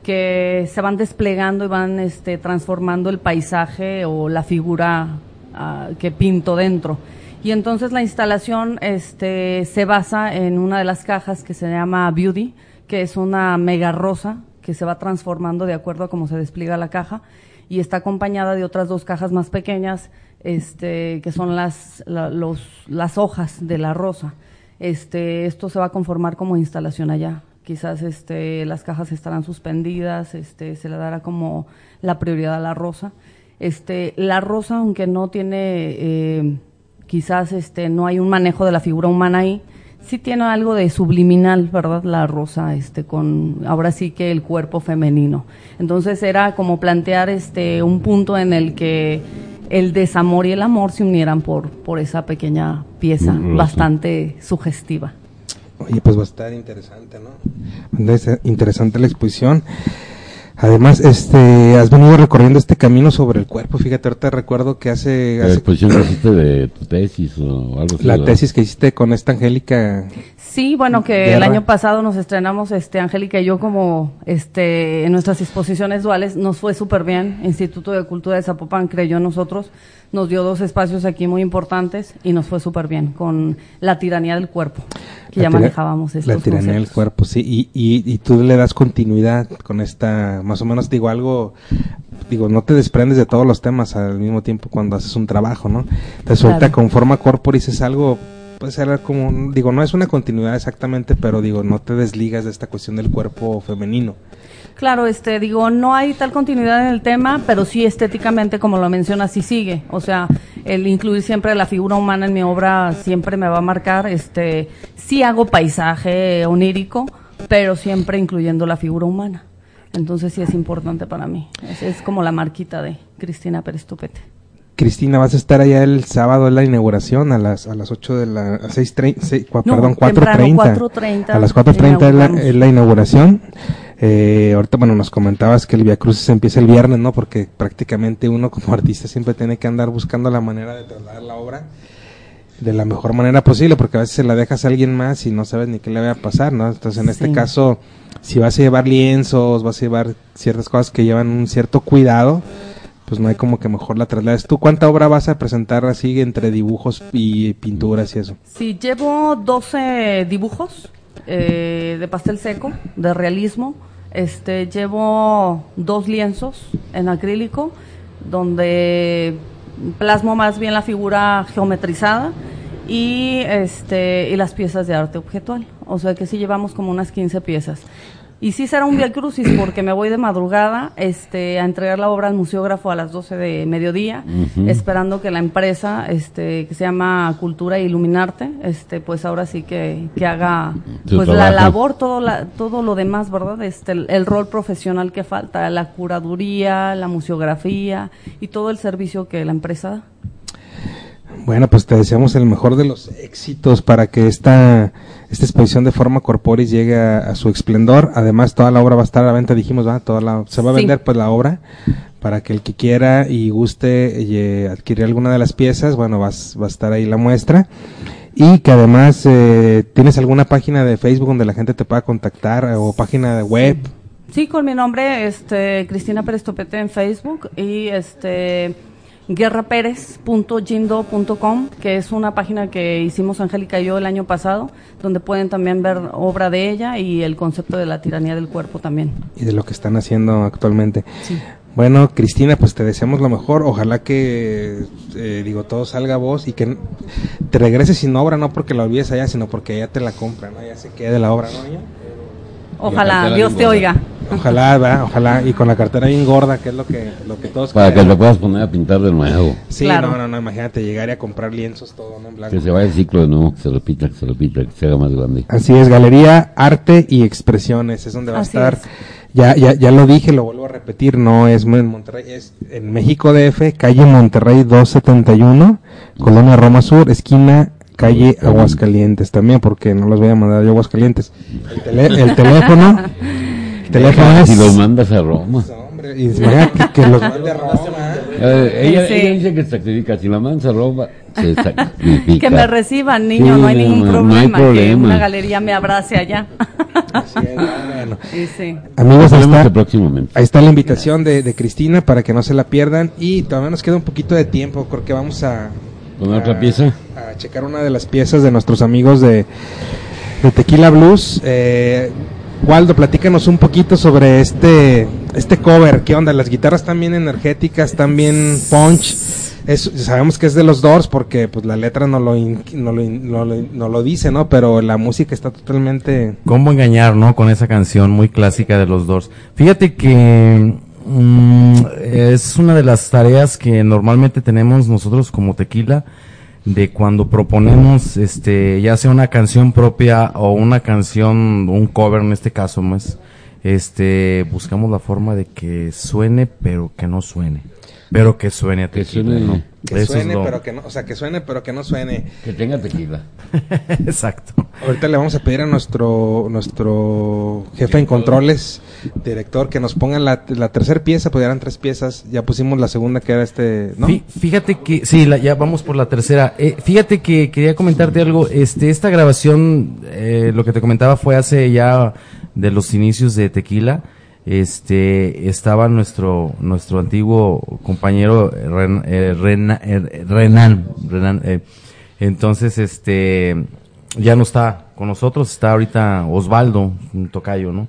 que se van desplegando y van este, transformando el paisaje o la figura ah, que pinto dentro. Y entonces la instalación este, se basa en una de las cajas que se llama Beauty, que es una mega rosa que se va transformando de acuerdo a cómo se despliega la caja y está acompañada de otras dos cajas más pequeñas este, que son las, los, las hojas de la rosa. Este, esto se va a conformar como instalación allá. Quizás este, las cajas estarán suspendidas, este, se le dará como la prioridad a la rosa. Este, la rosa, aunque no tiene, eh, quizás este, no hay un manejo de la figura humana ahí, sí tiene algo de subliminal, ¿verdad? La rosa, este, con ahora sí que el cuerpo femenino. Entonces era como plantear este un punto en el que el desamor y el amor se unieran por, por esa pequeña pieza bastante sugestiva. Oye, pues va a estar interesante, ¿no? Interesante la exposición. Además, este, has venido recorriendo este camino sobre el cuerpo. Fíjate, ahorita recuerdo que hace... ¿La exposición que hiciste de tu tesis o algo así? La tesis que hiciste con esta Angélica... Sí, bueno, que el año pasado nos estrenamos, este, Angélica y yo como, este, en nuestras exposiciones duales, nos fue súper bien. Instituto de Cultura de Zapopan creyó en nosotros, nos dio dos espacios aquí muy importantes y nos fue súper bien con la tiranía del cuerpo, que ya manejábamos estos La tiranía del cuerpo, sí, y, y, y tú le das continuidad con esta, más o menos digo algo digo, no te desprendes de todos los temas al mismo tiempo cuando haces un trabajo, ¿no? Te suelta con forma corporis es algo puede ser como, digo, no es una continuidad exactamente, pero digo, no te desligas de esta cuestión del cuerpo femenino. Claro, este, digo, no hay tal continuidad en el tema, pero sí estéticamente, como lo mencionas, sí sigue. O sea, el incluir siempre la figura humana en mi obra siempre me va a marcar. Este, sí hago paisaje onírico, pero siempre incluyendo la figura humana. Entonces sí es importante para mí. Es, como la marquita de Cristina Pérez Tupete. Cristina, vas a estar allá el sábado en la inauguración a las a las 8 de la a 6:30, perdón, 4:30. A las 4:30 es la, es la inauguración. Eh, ahorita, bueno, nos comentabas que el Via Crucis empieza el viernes, ¿no? Porque prácticamente uno como [LAUGHS] artista siempre tiene que andar buscando la manera de trasladar la obra de la mejor manera posible, porque a veces se la dejas a alguien más y no sabes ni qué le va a pasar, ¿no? Entonces, en este caso, si vas a llevar lienzos, vas a llevar ciertas cosas que llevan un cierto cuidado, pues no hay como que mejor la traslades. ¿Tú cuánta obra vas a presentar así entre dibujos y pinturas y eso? Sí, llevo 12 dibujos eh, de pastel seco, de realismo. Este, llevo dos lienzos en acrílico, donde plasmo más bien la figura geometrizada y este y las piezas de arte objetual. O sea que sí llevamos como unas 15 piezas. Y sí será un Via Crucis porque me voy de madrugada este, a entregar la obra al museógrafo a las 12 de mediodía, esperando que la empresa este, que se llama Cultura e Iluminarte, este, pues ahora sí que, que haga pues la labor, todo, la, todo lo demás, ¿verdad? Este, el, el, rol profesional que falta, la curaduría, la museografía y todo el servicio que la empresa. Bueno, pues te deseamos el mejor de los éxitos para que esta, esta exposición de forma corporis llegue a, su esplendor. Además, toda la obra va a estar a la venta, dijimos, ¿va? Toda la, se va a vender pues la obra para que el que quiera y guste y, eh, adquirir alguna de las piezas, bueno, va, va, a estar ahí la muestra. Y que además, eh, ¿tienes alguna página de Facebook donde la gente te pueda contactar o página de web? Sí, con mi nombre, este, Cristina Pérez Topete en Facebook y este guerraperez.jindo.com, que es una página que hicimos Angélica y yo el año pasado, donde pueden también ver obra de ella y el concepto de la tiranía del cuerpo también. Y de lo que están haciendo actualmente. Bueno, Cristina, pues te deseamos lo mejor. Ojalá que, eh, digo, todo salga a vos y que te regreses sin obra, no porque la olvides allá, sino porque ya te la compran, ¿no? Ya se quede la obra, ¿no? Ojalá, Dios te oiga. Ojalá, ¿verdad? ojalá, y con la cartera bien gorda, que es lo que, lo que todos Para que lo puedas poner a pintar de nuevo. Sí, no, no, no, imagínate llegar a comprar lienzos todo, ¿no? En blanco. Que se vaya el ciclo de nuevo, que se repita, que se repita, que se haga más grande. Así es, Galería Arte y Expresiones, es donde va a estar. Ya, ya, ya lo dije, lo vuelvo a repetir, no es en Monterrey, es en México DF, calle Monterrey 271, Colonia Roma Sur, esquina calle Aguascalientes también, porque no los voy a mandar yo a Aguascalientes. El, el [LAUGHS] teléfono teléfono Si los mandas a Roma. y que, los mande a [LAUGHS] Roma. Eh, ella, ella, dice que se sacrifica. Si la mandas a Roma, se [LAUGHS] sacrifica. que me reciban, niño, no hay ningún problema, no hay problema. Que una galería me abrace allá. Así es, bueno. sí, Amigos, ahí está, próximamente. ahí está la invitación de, de, Cristina para que no se la pierdan. Y todavía nos queda un poquito de tiempo. Creo que vamos a. ¿Con otra pieza? A checar una de las piezas de nuestros amigos de, de Tequila Blues. Eh, Waldo, platícanos un poquito sobre este este cover, ¿qué onda? Las guitarras también energéticas, también punch. sabemos que es de los Doors porque pues la letra no lo, no lo, no lo, dice, ¿no? Pero la música está totalmente... ¿Cómo engañar, no? Con esa canción muy clásica de los Doors. Fíjate que mm, es una de las tareas que normalmente tenemos nosotros como tequila de cuando proponemos este ya sea una canción propia o una canción un cover en este caso más este buscamos la forma de que suene pero que no suene pero que suene a tequila. Que suene, no. Que suene, pero que no, o sea, que suene, pero que no suene. Que tenga tequila. [LAUGHS] Exacto. Ahorita le vamos a pedir a nuestro nuestro jefe en controles, director, que nos pongan la, la tercera pieza, pues eran tres piezas, ya pusimos la segunda que era este, ¿no? Fíjate que, sí, la, ya vamos por la tercera. Eh, fíjate que quería comentarte algo, este, esta grabación, eh, lo que te comentaba fue hace ya de los inicios de Tequila este estaba nuestro nuestro antiguo compañero Ren, eh, eh, Renan, Renan eh, entonces este ya no está con nosotros está ahorita Osvaldo un tocayo no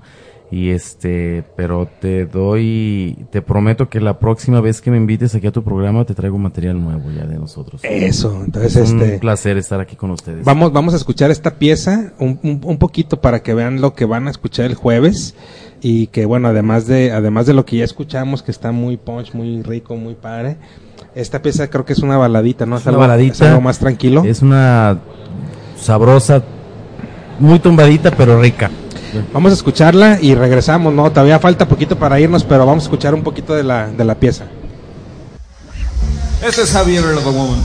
y este pero te doy te prometo que la próxima vez que me invites aquí a tu programa te traigo material nuevo ya de nosotros. Eso entonces es este un placer estar aquí con ustedes. vamos vamos a escuchar esta pieza un, un, un poquito para que vean lo que van a escuchar el jueves y que bueno, además de además de lo que ya escuchamos que está muy punch, muy rico, muy padre. Esta pieza creo que es una baladita, ¿no? Es, una baladita, algo más tranquilo. Es una sabrosa, muy tumbadita pero rica. Vamos a escucharla y regresamos, ¿no? Todavía falta poquito para irnos, pero vamos a escuchar un poquito de la, de la pieza. Este es Javier Woman.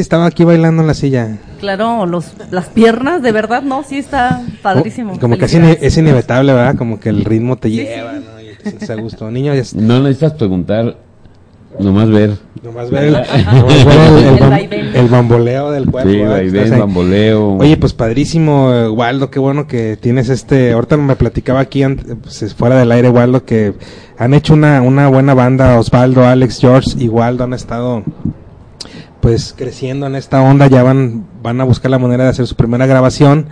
Estaba aquí bailando en la silla. Claro, los, las piernas, de verdad, no, sí está padrísimo. Como, que es, inevitable, ¿verdad? Como que el ritmo te lleva, ¿no? Y te sientes a gusto. Niño, No necesitas preguntar Nomás ver. Nomás ver el, [LAUGHS] nomás ver el, el, bamboleo del cuerpo. Sí, vaivén, bamboleo. Oye, pues padrísimo, Waldo, qué bueno que tienes este... Ahorita me platicaba aquí, pues, fuera del aire, Waldo, que han hecho una, una buena banda, Osvaldo, Alex, George y Waldo han estado pues creciendo en esta onda, ya van, van a buscar la manera de hacer su primera grabación.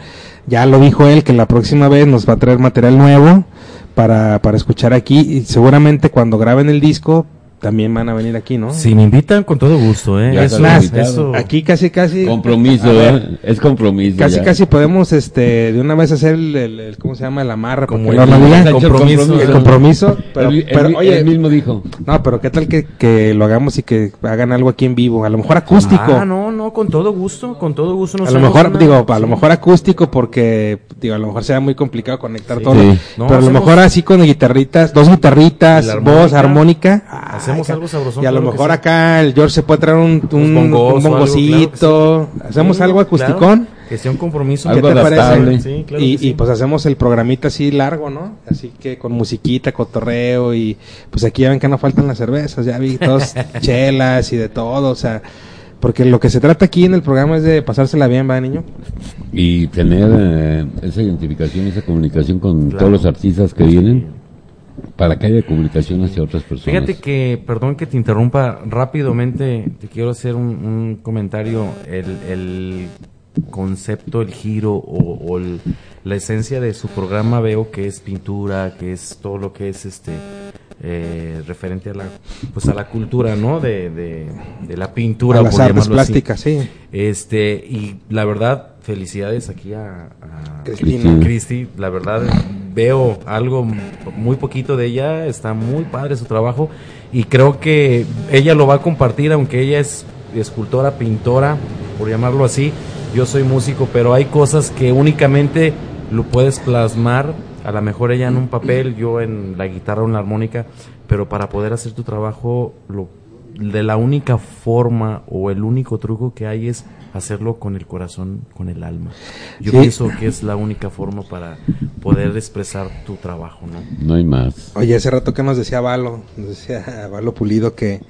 Ya lo dijo él que la próxima vez nos va a traer material nuevo para, para escuchar aquí y seguramente cuando graben el disco también van a venir aquí, ¿no? Si me invitan, con todo gusto, ¿eh? es más, aquí casi, casi... Compromiso, ¿eh? Es compromiso. Casi, casi podemos, este, de una vez hacer el, ¿cómo se llama? El amarra. Como el, el, compromiso. El compromiso. Pero, pero oye... Él mismo dijo. No, pero ¿qué tal que, que lo hagamos y que hagan algo aquí en vivo? A lo mejor acústico. Ah, no, no, con todo gusto, con todo gusto. a lo mejor, digo, a lo mejor acústico porque, digo, a lo mejor sea muy complicado conectar todo. pero a lo mejor así con guitarritas, dos guitarritas, voz, armónica. Hacemos algo sabroso a lo mejor acá el George se puede traer un, un, un bongocito. Hacemos algo acusticón. que sea un compromiso. ¿Qué te parece? y, y, pues hacemos el programita así largo, ¿no? Así que con musiquita, cotorreo y pues aquí ya ven que no faltan las cervezas, ya vi todos [LAUGHS] chelas y de todo, o sea, porque lo que se trata aquí en el programa es de pasársela bien, ¿va, niño? Y tener eh, esa identificación, esa comunicación con todos los artistas que vienen para que haya comunicación hacia otras personas. Fíjate que, perdón que te interrumpa, rápidamente te quiero hacer un, comentario. El, concepto, el giro o, la esencia de su programa veo que es pintura, que es todo lo que es este eh, referente a la pues a la cultura no de, de, la pintura a las artes plásticas sí este y la verdad felicidades aquí a, a Cristina. Cristi la verdad veo algo muy poquito de ella está muy padre su trabajo y creo que ella lo va a compartir aunque ella es escultora pintora por llamarlo así yo soy músico pero hay cosas que únicamente lo puedes plasmar a lo mejor ella en un papel, yo en la guitarra o en la armónica, pero para poder hacer tu trabajo, lo, de la única forma o el único truco que hay es hacerlo con el corazón, con el alma. Yo pienso que es la única forma para poder expresar tu trabajo, ¿no? No hay más. Oye, hace rato que nos decía Valo, nos decía Valo Pulido que,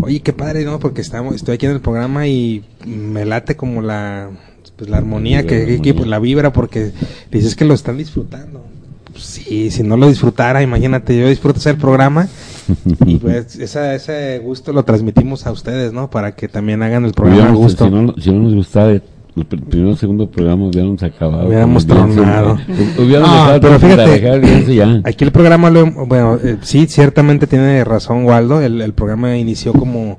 oye, qué padre, ¿no? Porque estamos, estoy aquí en el programa y me late como la pues la armonía que, pues, la vibra porque dices que lo están disfrutando. Pues, sí, si no lo disfrutara, imagínate, yo disfruto hacer el programa [LAUGHS] y pues [LAUGHS] esa, ese gusto lo transmitimos a ustedes, ¿no? Para que también hagan el programa gusto. Si no, si no nos gustaba el primero segundo programa hubiéramos acabado. Hubiéramos tronado. Hubiéramos ah, pero fíjate, aquí el programa, lo, bueno, eh, sí, ciertamente tiene razón Waldo, el, el programa inició como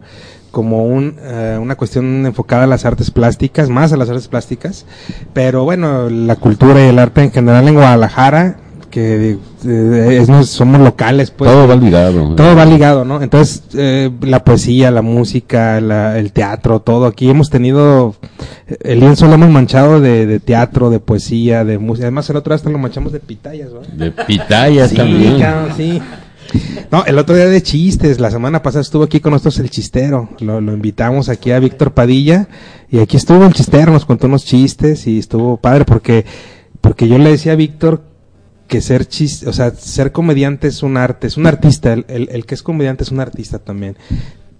como un, eh, una cuestión enfocada a las artes plásticas, más a las artes plásticas, pero bueno, la cultura y el arte en general en Guadalajara, que eh, somos locales, pues. Todo va ligado. Todo va ligado, ¿no? Entonces, eh, la poesía, la música, el teatro, todo. Aquí hemos tenido, el lienzo lo hemos manchado de, teatro, de poesía, de música. Además, el otro hasta lo manchamos de pitayas, ¿no? De pitayas también. sí. No, el otro día de chistes, la semana pasada estuvo aquí con nosotros el chistero, lo, invitamos aquí a Víctor Padilla y aquí estuvo el chistero, nos contó unos chistes y estuvo padre porque, porque yo le decía a Víctor que ser chiste, o sea, ser comediante es un arte, es un artista, el, el, que es comediante es un artista también.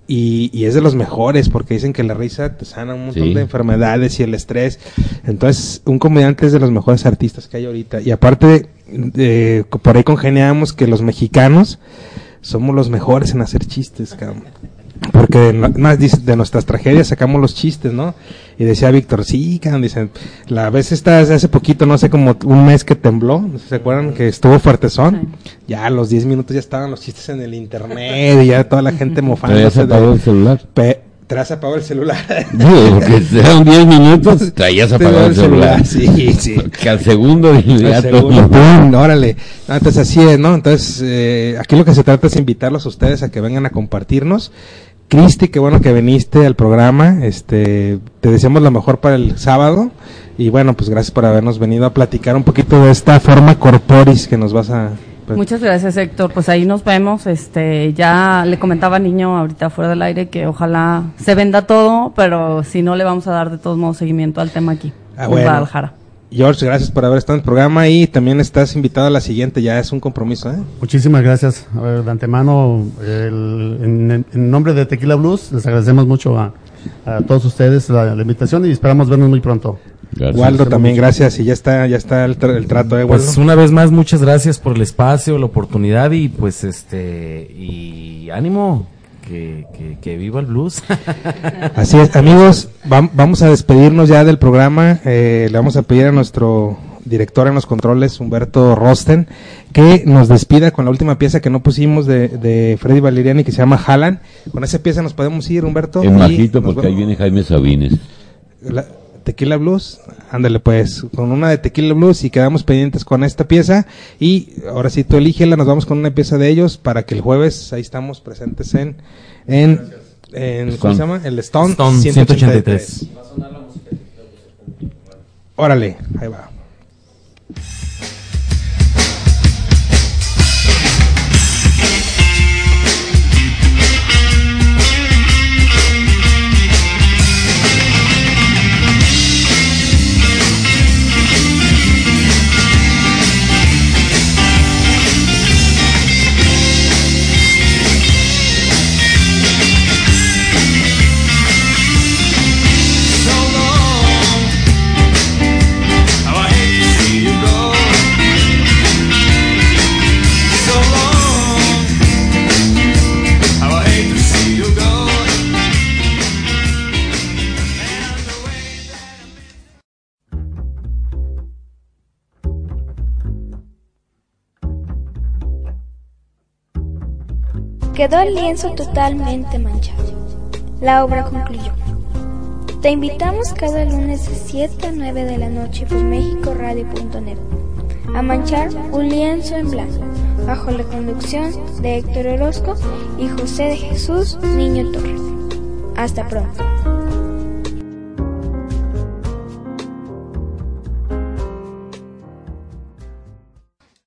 Y, y, es de los mejores porque dicen que la risa te sana un montón de enfermedades y el estrés. Entonces, un comediante es de los mejores artistas que hay ahorita. Y aparte, eh, por ahí congeniamos que los mexicanos somos los mejores en hacer chistes, Porque de, de, nuestras tragedias sacamos los chistes, ¿no? Y decía Víctor, sí, dicen, la vez esta hace poquito, no sé, como un mes que tembló, no sé si se acuerdan que estuvo fuertezón, ya a los 10 minutos ya estaban los chistes en el internet y ya toda la gente mofándose. el celular traías apagado el celular. [LAUGHS] porque [LAUGHS] sean 10 minutos, traías apagado el celular. Sí, sí. [LAUGHS] Que al segundo de inmediato. órale. entonces así es, ¿no? Entonces, eh, aquí lo que se trata es invitarlos a ustedes a que vengan a compartirnos. Cristi, qué bueno que viniste al programa. Este, te deseamos lo mejor para el sábado. Y bueno, pues gracias por habernos venido a platicar un poquito de esta forma corporis que nos vas a pues, Muchas gracias, Héctor. Pues ahí nos vemos. Este, ya le comentaba Niño ahorita fuera del aire que ojalá se venda todo, pero si no le vamos a dar de todos modos seguimiento al tema aquí, ah, en Guadalajara. George, gracias por haber estado en el programa y también estás invitado a la siguiente, ya es un compromiso. ¿eh? Muchísimas gracias. A ver, de antemano, el, en, en, nombre de Tequila Blues, les agradecemos mucho a, a todos ustedes la, la, invitación y esperamos vernos muy pronto. Gracias. Waldo también, gracias. Y ya está, ya está el, el trato, ¿eh, Waldo? Pues una vez más, muchas gracias por el espacio, la oportunidad y pues este, y ánimo, que, que, que, viva el blues. [LAUGHS] Así es, amigos, va, vamos a despedirnos ya del programa. Eh, le vamos a pedir a nuestro director en los controles, Humberto Rosten, que nos despida con la última pieza que no pusimos de, de Freddy Valeriani que se llama Jalan. Con esa pieza nos podemos ir, Humberto. En bajito, porque ahí viene Jaime Sabines. La, Tequila Blues, ándale pues, con una de Tequila Blues y quedamos pendientes con esta pieza y ahora sí tú elígela, nos vamos con una pieza de ellos para que el jueves ahí estamos presentes en, en, en ¿cómo se llama? El Stone, Stone 183. 183. Órale, ahí va. Quedó el lienzo totalmente manchado. La obra concluyó. Te invitamos cada lunes de 7 a 9 de la noche por mexicoradio.net a manchar un lienzo en blanco bajo la conducción de Héctor Orozco y José de Jesús Niño Torres. Hasta pronto.